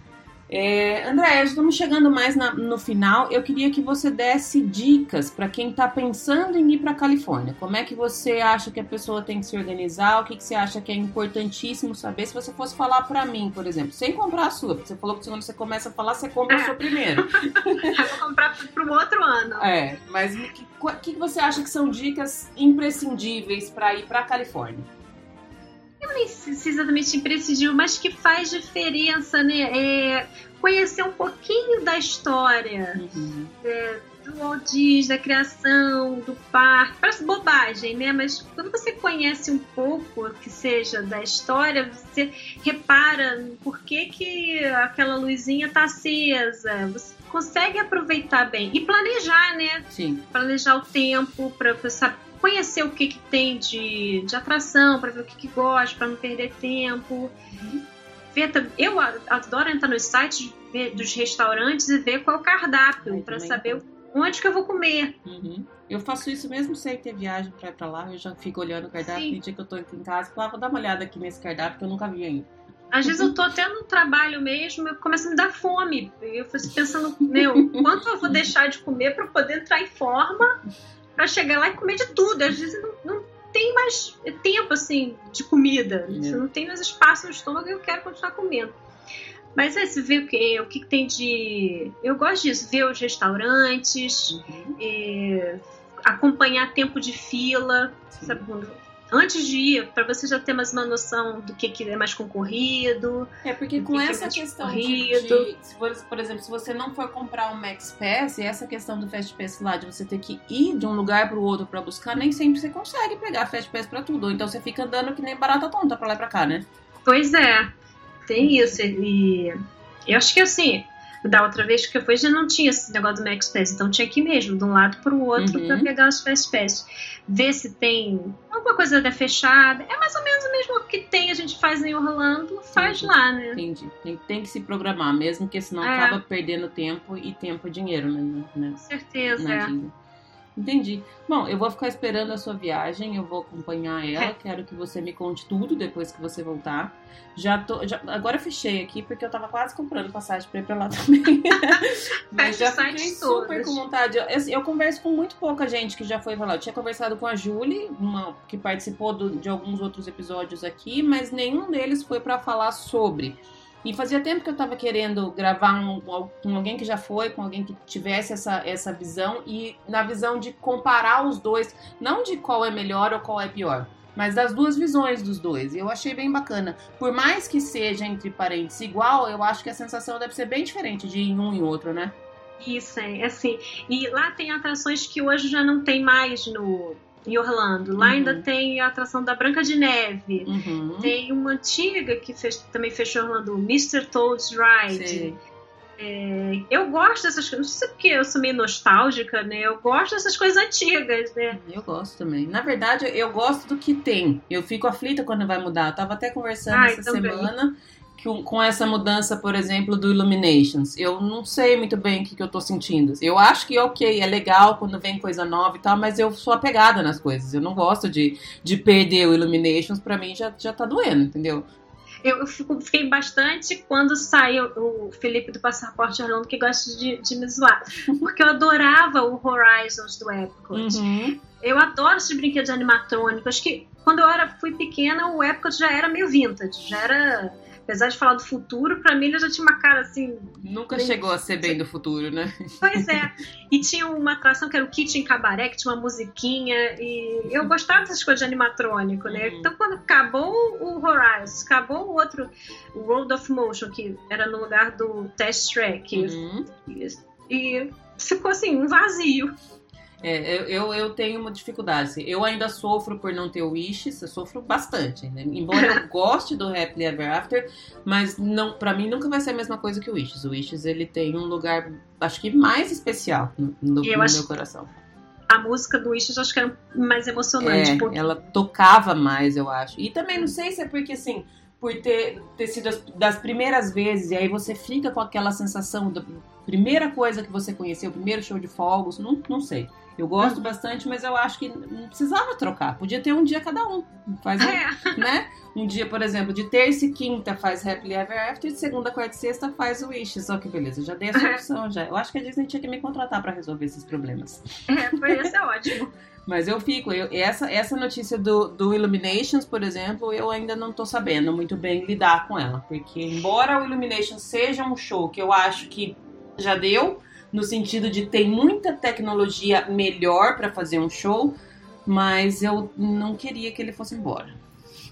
É, André, estamos chegando mais na, no final. Eu queria que você desse dicas para quem está pensando em ir para a Califórnia. Como é que você acha que a pessoa tem que se organizar? O que, que você acha que é importantíssimo saber? Se você fosse falar para mim, por exemplo, sem comprar a sua, porque você falou que quando você começa a falar, você compra a sua primeiro. Eu vou comprar para o outro ano. É, mas o que, que, que você acha que são dicas imprescindíveis para ir para a Califórnia? Eu nem sei se exatamente imprescindível, mas que faz diferença, né? É conhecer um pouquinho da história uhum. é, do Walt Disney, da criação, do parque. Parece bobagem, né? Mas quando você conhece um pouco, que seja da história, você repara por que, que aquela luzinha tá acesa. Você consegue aproveitar bem. E planejar, né? Sim. Planejar o tempo para saber conhecer o que, que tem de, de atração, para ver o que, que gosta, para não perder tempo. Uhum. Ver, eu adoro entrar nos sites dos restaurantes e ver qual é o cardápio, para saber onde que eu vou comer. Uhum. Eu faço isso mesmo sem ter viagem para ir pra lá, eu já fico olhando o cardápio Sim. no dia que eu tô aqui em casa, ah, vou dar uma olhada aqui nesse cardápio que eu nunca vi ainda. Às vezes eu tô até no trabalho mesmo, eu começo a me dar fome. Eu fico pensando, meu, quanto eu vou deixar de comer para poder entrar em forma para chegar lá e comer de tudo. Às vezes não, não tem mais tempo assim de comida. É. Você não tem mais espaço no estômago e eu quero continuar comendo. Mas é, você vê o que, o que tem de. Eu gosto disso, ver os restaurantes, uhum. é, acompanhar tempo de fila, sabe? Antes de ir, para você já ter mais uma noção do que, que é mais concorrido. É, porque com que essa que é questão de, de, se for, por exemplo, se você não for comprar um Max Pass, e essa questão do Fast Pass lá, de você ter que ir de um lugar para o outro para buscar, nem sempre você consegue pegar Fast Pass para tudo. Ou então você fica andando que nem barata tonta para lá e pra cá, né? Pois é, tem isso. E eu acho que assim, da outra vez que eu fui já não tinha esse negócio do Max Pass, então tinha que ir mesmo de um lado para o outro uhum. para pegar os Fast Pass. Ver se tem alguma coisa até fechada. É mais ou menos o mesmo que tem, a gente faz em Orlando, faz Entendi. lá, né? Entendi. Tem, tem que se programar mesmo, porque senão é. acaba perdendo tempo e tempo e dinheiro, né? Com certeza. É. Entendi. Bom, eu vou ficar esperando a sua viagem, eu vou acompanhar ela. É. Quero que você me conte tudo depois que você voltar. Já tô, já, agora eu fechei aqui porque eu tava quase comprando passagem pra ir pra lá também. Mas já fiquei super com vontade. Eu, eu, eu, converso com muito pouca gente que já foi pra lá. Eu tinha conversado com a Julie, uma, que participou do, de alguns outros episódios aqui, mas nenhum deles foi para falar sobre. E fazia tempo que eu estava querendo gravar um, com alguém que já foi, com alguém que tivesse essa, essa visão e na visão de comparar os dois, não de qual é melhor ou qual é pior, mas das duas visões dos dois. E eu achei bem bacana. Por mais que seja entre parentes igual, eu acho que a sensação deve ser bem diferente de em um e outro, né? Isso, é assim. E lá tem atrações que hoje já não tem mais no em Orlando. Lá uhum. ainda tem a atração da Branca de Neve. Uhum. Tem uma antiga que fez, também fechou Orlando, Mr. Toad's Ride. É, eu gosto dessas coisas, não sei porque eu sou meio nostálgica, né? Eu gosto dessas coisas antigas, né? Eu gosto também. Na verdade, eu gosto do que tem. Eu fico aflita quando vai mudar. Eu tava até conversando essa semana que, com essa mudança, por exemplo, do Illuminations. Eu não sei muito bem o que, que eu tô sentindo. Eu acho que, ok, é legal quando vem coisa nova e tal, mas eu sou apegada nas coisas. Eu não gosto de, de perder o Illuminations, pra mim já, já tá doendo, entendeu? Eu fico, fiquei bastante quando saiu o Felipe do Passaporte Orlando, que gosta de, de me zoar. Porque eu adorava o Horizons do Epcot. Uhum. Eu adoro esses brinquedos animatrônicos. Acho que quando eu era, fui pequena, o Epcot já era meio vintage. Já era apesar de falar do futuro, para mim ele já tinha uma cara assim. Nunca bem... chegou a ser bem do futuro, né? Pois é. E tinha uma atração que era o Kitchen Cabaret, que tinha uma musiquinha. E eu gostava dessas coisas de animatrônico, né? Uhum. Então quando acabou o Horizon, acabou o outro, o Road of Motion, que era no lugar do Test Track. Uhum. E, e ficou assim, um vazio. É, eu, eu, eu, tenho uma dificuldade. Assim, eu ainda sofro por não ter o Wishes, eu sofro bastante. Né? Embora eu goste do Happily Ever After, mas não, para mim nunca vai ser a mesma coisa que o Wishes. O Wishes ele tem um lugar, acho que mais especial no, no, no meu coração. A música do Wishes acho que era mais emocionante. É, porque... ela tocava mais, eu acho. E também não sei se é porque assim por ter, ter sido as, das primeiras vezes, e aí você fica com aquela sensação da primeira coisa que você conheceu, o primeiro show de fogos, não, não sei. Eu gosto bastante, mas eu acho que não precisava trocar. Podia ter um dia cada um. Faz, é. né? Um dia, por exemplo, de terça e quinta faz Happily Ever After, de segunda, quarta e sexta faz Wish. Só que beleza, já dei essa é. opção já. Eu acho que a Disney tinha que me contratar para resolver esses problemas. É, foi isso é ótimo. Mas eu fico, eu, essa, essa notícia do, do Illuminations, por exemplo, eu ainda não tô sabendo muito bem lidar com ela. Porque, embora o Illuminations seja um show que eu acho que já deu, no sentido de ter muita tecnologia melhor para fazer um show, mas eu não queria que ele fosse embora.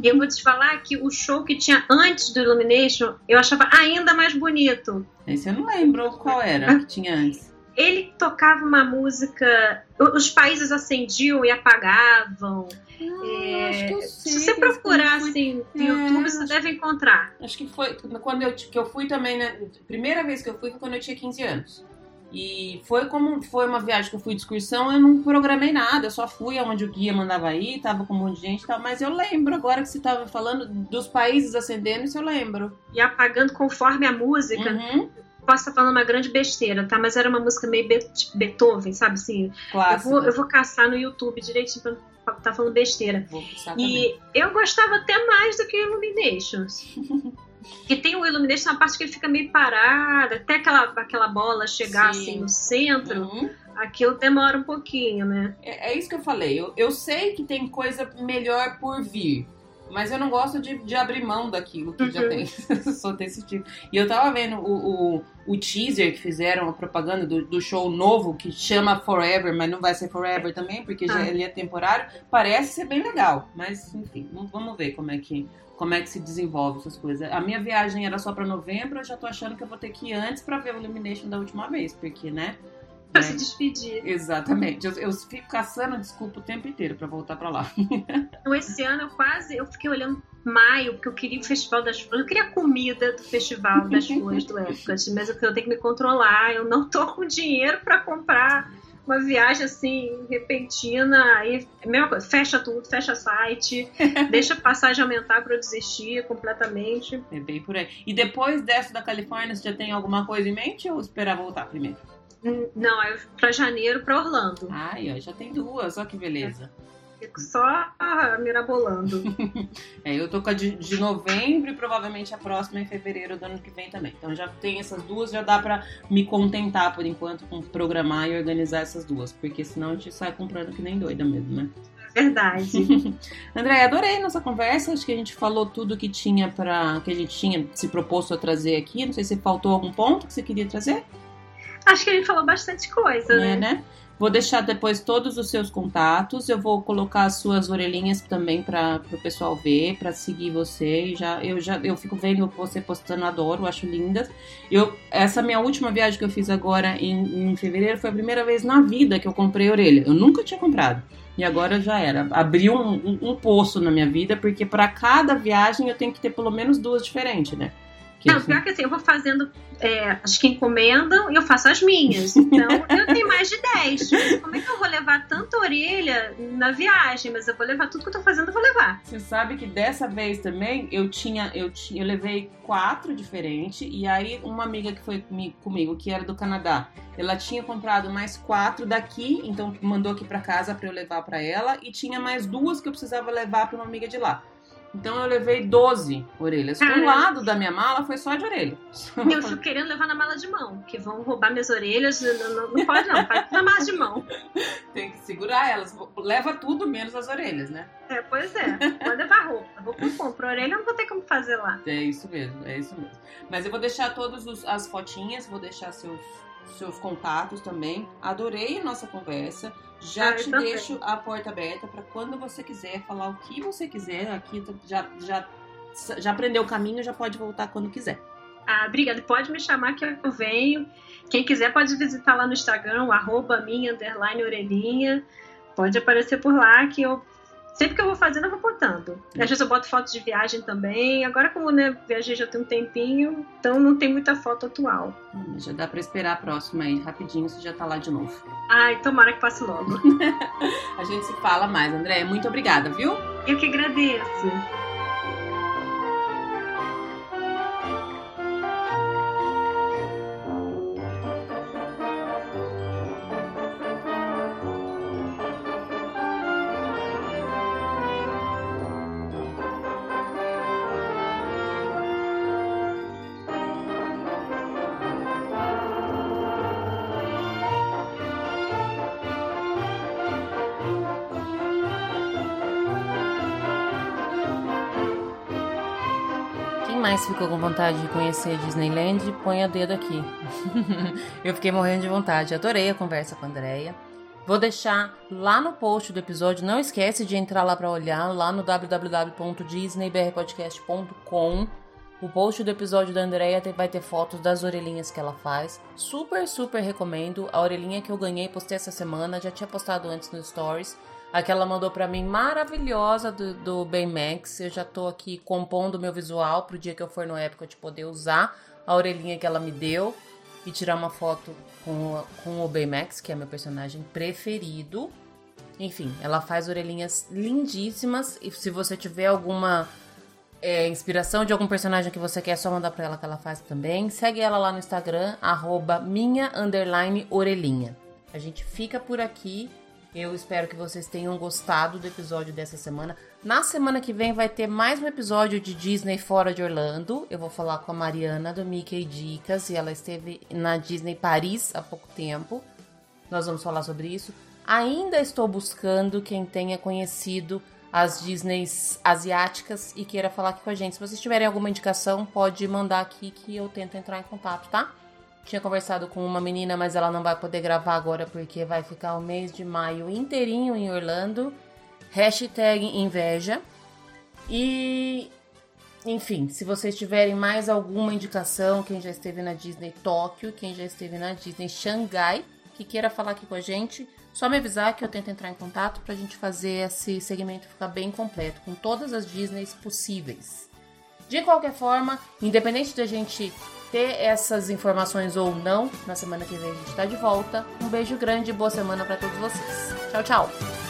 E eu vou te falar que o show que tinha antes do Illumination, eu achava ainda mais bonito. Esse eu não lembro qual era que tinha antes. Ele tocava uma música. Os países acendiam e apagavam. Ah, é, se você procurar assim no é, YouTube, você acho, deve encontrar. Acho que foi quando eu, que eu fui também, né? Primeira vez que eu fui foi quando eu tinha 15 anos. E foi como foi uma viagem que eu fui de excursão, eu não programei nada, eu só fui aonde o guia mandava ir, tava com um monte de gente e tal, mas eu lembro agora que você tava falando dos países acendendo, isso eu lembro. E apagando conforme a música. Uhum. Posso estar falando uma grande besteira, tá? Mas era uma música meio tipo Beethoven, sabe assim? Eu vou, eu vou caçar no YouTube direitinho pra tá falando besteira. Vou e eu gostava até mais do que Illuminations. Que tem o Illumination na parte que ele fica meio parado, até aquela, aquela bola chegar Sim. assim no centro. Uhum. Aquilo demora um pouquinho, né? É, é isso que eu falei. Eu, eu sei que tem coisa melhor por vir. Mas eu não gosto de, de abrir mão daquilo que uhum. já tem. Sou desse tipo. E eu tava vendo o, o, o teaser que fizeram, a propaganda do, do, show novo, que chama Forever, mas não vai ser Forever também, porque ah. já ele é temporário. Parece ser bem legal. Mas, enfim, vamos ver como é que como é que se desenvolve essas coisas. A minha viagem era só para novembro, eu já tô achando que eu vou ter que ir antes para ver o Illumination da última vez, porque, né? Pra é, se despedir. Exatamente. Eu, eu, fico caçando desculpa o tempo inteiro para voltar para lá. Então, esse ano eu quase, eu fiquei olhando maio, porque eu queria o Festival das Flores, eu queria a comida do Festival das Flores do Epcot, mas eu tenho que me controlar, eu não tô com dinheiro para comprar uma viagem assim, repentina, aí, mesma coisa, fecha tudo, fecha site, deixa a passagem aumentar para eu desistir completamente. É bem por aí. E depois dessa da Califórnia, você já tem alguma coisa em mente ou esperar voltar primeiro? Não, é para janeiro, para Orlando. Ai, ó, já tem duas, olha que beleza. Fico só mirabolando. é, eu tô com a de, de, novembro e provavelmente a próxima em fevereiro do ano que vem também. Então já tem essas duas, já dá pra me contentar por enquanto com programar e organizar essas duas. Porque senão a gente sai comprando que nem doida mesmo, né? Verdade. André, adorei nossa conversa. Acho que a gente falou tudo que tinha para que a gente tinha se proposto a trazer aqui. Não sei se faltou algum ponto que você queria trazer. Acho que a gente falou bastante coisa, é, né? né? Vou deixar depois todos os seus contatos. Eu vou colocar as suas orelhinhas também para o pessoal ver, para seguir você. Já eu já eu fico vendo você postando, adoro, acho lindas. Eu essa minha última viagem que eu fiz agora em, em fevereiro foi a primeira vez na vida que eu comprei orelha. Eu nunca tinha comprado. E agora já era. Abriu um, um, um poço na minha vida, porque para cada viagem eu tenho que ter pelo menos duas diferentes, né? Que não, pior que assim, eu vou fazendo é, as que encomendam e eu faço as minhas. Então, eu tenho mais de 10. Como é que eu vou levar tanta orelha na viagem? Mas eu vou levar tudo que eu tô fazendo, eu vou levar. Você sabe que dessa vez também eu tinha, eu tinha, eu levei quatro diferentes e aí uma amiga que foi comigo, que era do Canadá, ela tinha comprado mais quatro daqui, então mandou aqui para casa para eu levar para ela e tinha mais duas que eu precisava levar para uma amiga de lá. Então eu levei 12 orelhas. Um lado da minha mala foi só de orelha. Eu fico querendo levar na mala de mão, que vão roubar minhas orelhas. Não, não, pode não, faz na mala de mão. Tem que segurar elas. Leva tudo menos as orelhas, né? É, pois é. Pode levar roupa. Roupa eu compro. Orelha não vou ter como fazer lá. É isso mesmo, é isso mesmo. Mas eu vou deixar todas as fotinhas, vou deixar seus, seus contatos também. Adorei a nossa conversa. Já ah, te deixo a porta aberta para quando você quiser falar o que você quiser. Aqui já, já, já aprendeu o caminho, já pode voltar quando quiser. Ah, obrigada. Pode me chamar que eu venho. Quem quiser pode visitar lá no Instagram, arroba minha, underline, orelhinha. Pode aparecer por lá que eu Sempre que eu vou fazendo, eu vou botando. Às vezes eu boto fotos de viagem também. Agora, como né, viajei já tem um tempinho, então não tem muita foto atual. Hum, já dá pra esperar a próxima aí, rapidinho, você já tá lá de novo. Ai, tomara que passe logo. a gente se fala mais, André. Muito obrigada, viu? Eu que agradeço. Ficou com vontade de conhecer Disneyland, põe a dedo aqui. eu fiquei morrendo de vontade. Adorei a conversa com a Andrea. Vou deixar lá no post do episódio. Não esquece de entrar lá para olhar, lá no www.disneybrpodcast.com. O post do episódio da Andrea vai ter fotos das orelhinhas que ela faz. Super, super recomendo. A orelhinha que eu ganhei, postei essa semana. Já tinha postado antes no Stories. Aquela mandou para mim maravilhosa do, do Baymax. Eu já tô aqui compondo meu visual pro dia que eu for no Epcot poder usar a orelhinha que ela me deu e tirar uma foto com, com o Baymax, que é meu personagem preferido. Enfim, ela faz orelhinhas lindíssimas e se você tiver alguma é, inspiração de algum personagem que você quer, é só mandar pra ela que ela faz também. Segue ela lá no Instagram, arroba minha orelhinha. A gente fica por aqui eu espero que vocês tenham gostado do episódio dessa semana. Na semana que vem vai ter mais um episódio de Disney fora de Orlando. Eu vou falar com a Mariana do Mickey Dicas e ela esteve na Disney Paris há pouco tempo. Nós vamos falar sobre isso. Ainda estou buscando quem tenha conhecido as Disneys asiáticas e queira falar aqui com a gente. Se vocês tiverem alguma indicação, pode mandar aqui que eu tento entrar em contato, tá? Tinha conversado com uma menina, mas ela não vai poder gravar agora porque vai ficar o mês de maio inteirinho em Orlando. Hashtag inveja. E enfim, se vocês tiverem mais alguma indicação, quem já esteve na Disney Tóquio, quem já esteve na Disney Xangai, que queira falar aqui com a gente, só me avisar que eu tento entrar em contato pra gente fazer esse segmento ficar bem completo, com todas as Disneys possíveis. De qualquer forma, independente de a gente ter essas informações ou não, na semana que vem a gente tá de volta. Um beijo grande e boa semana para todos vocês. Tchau, tchau!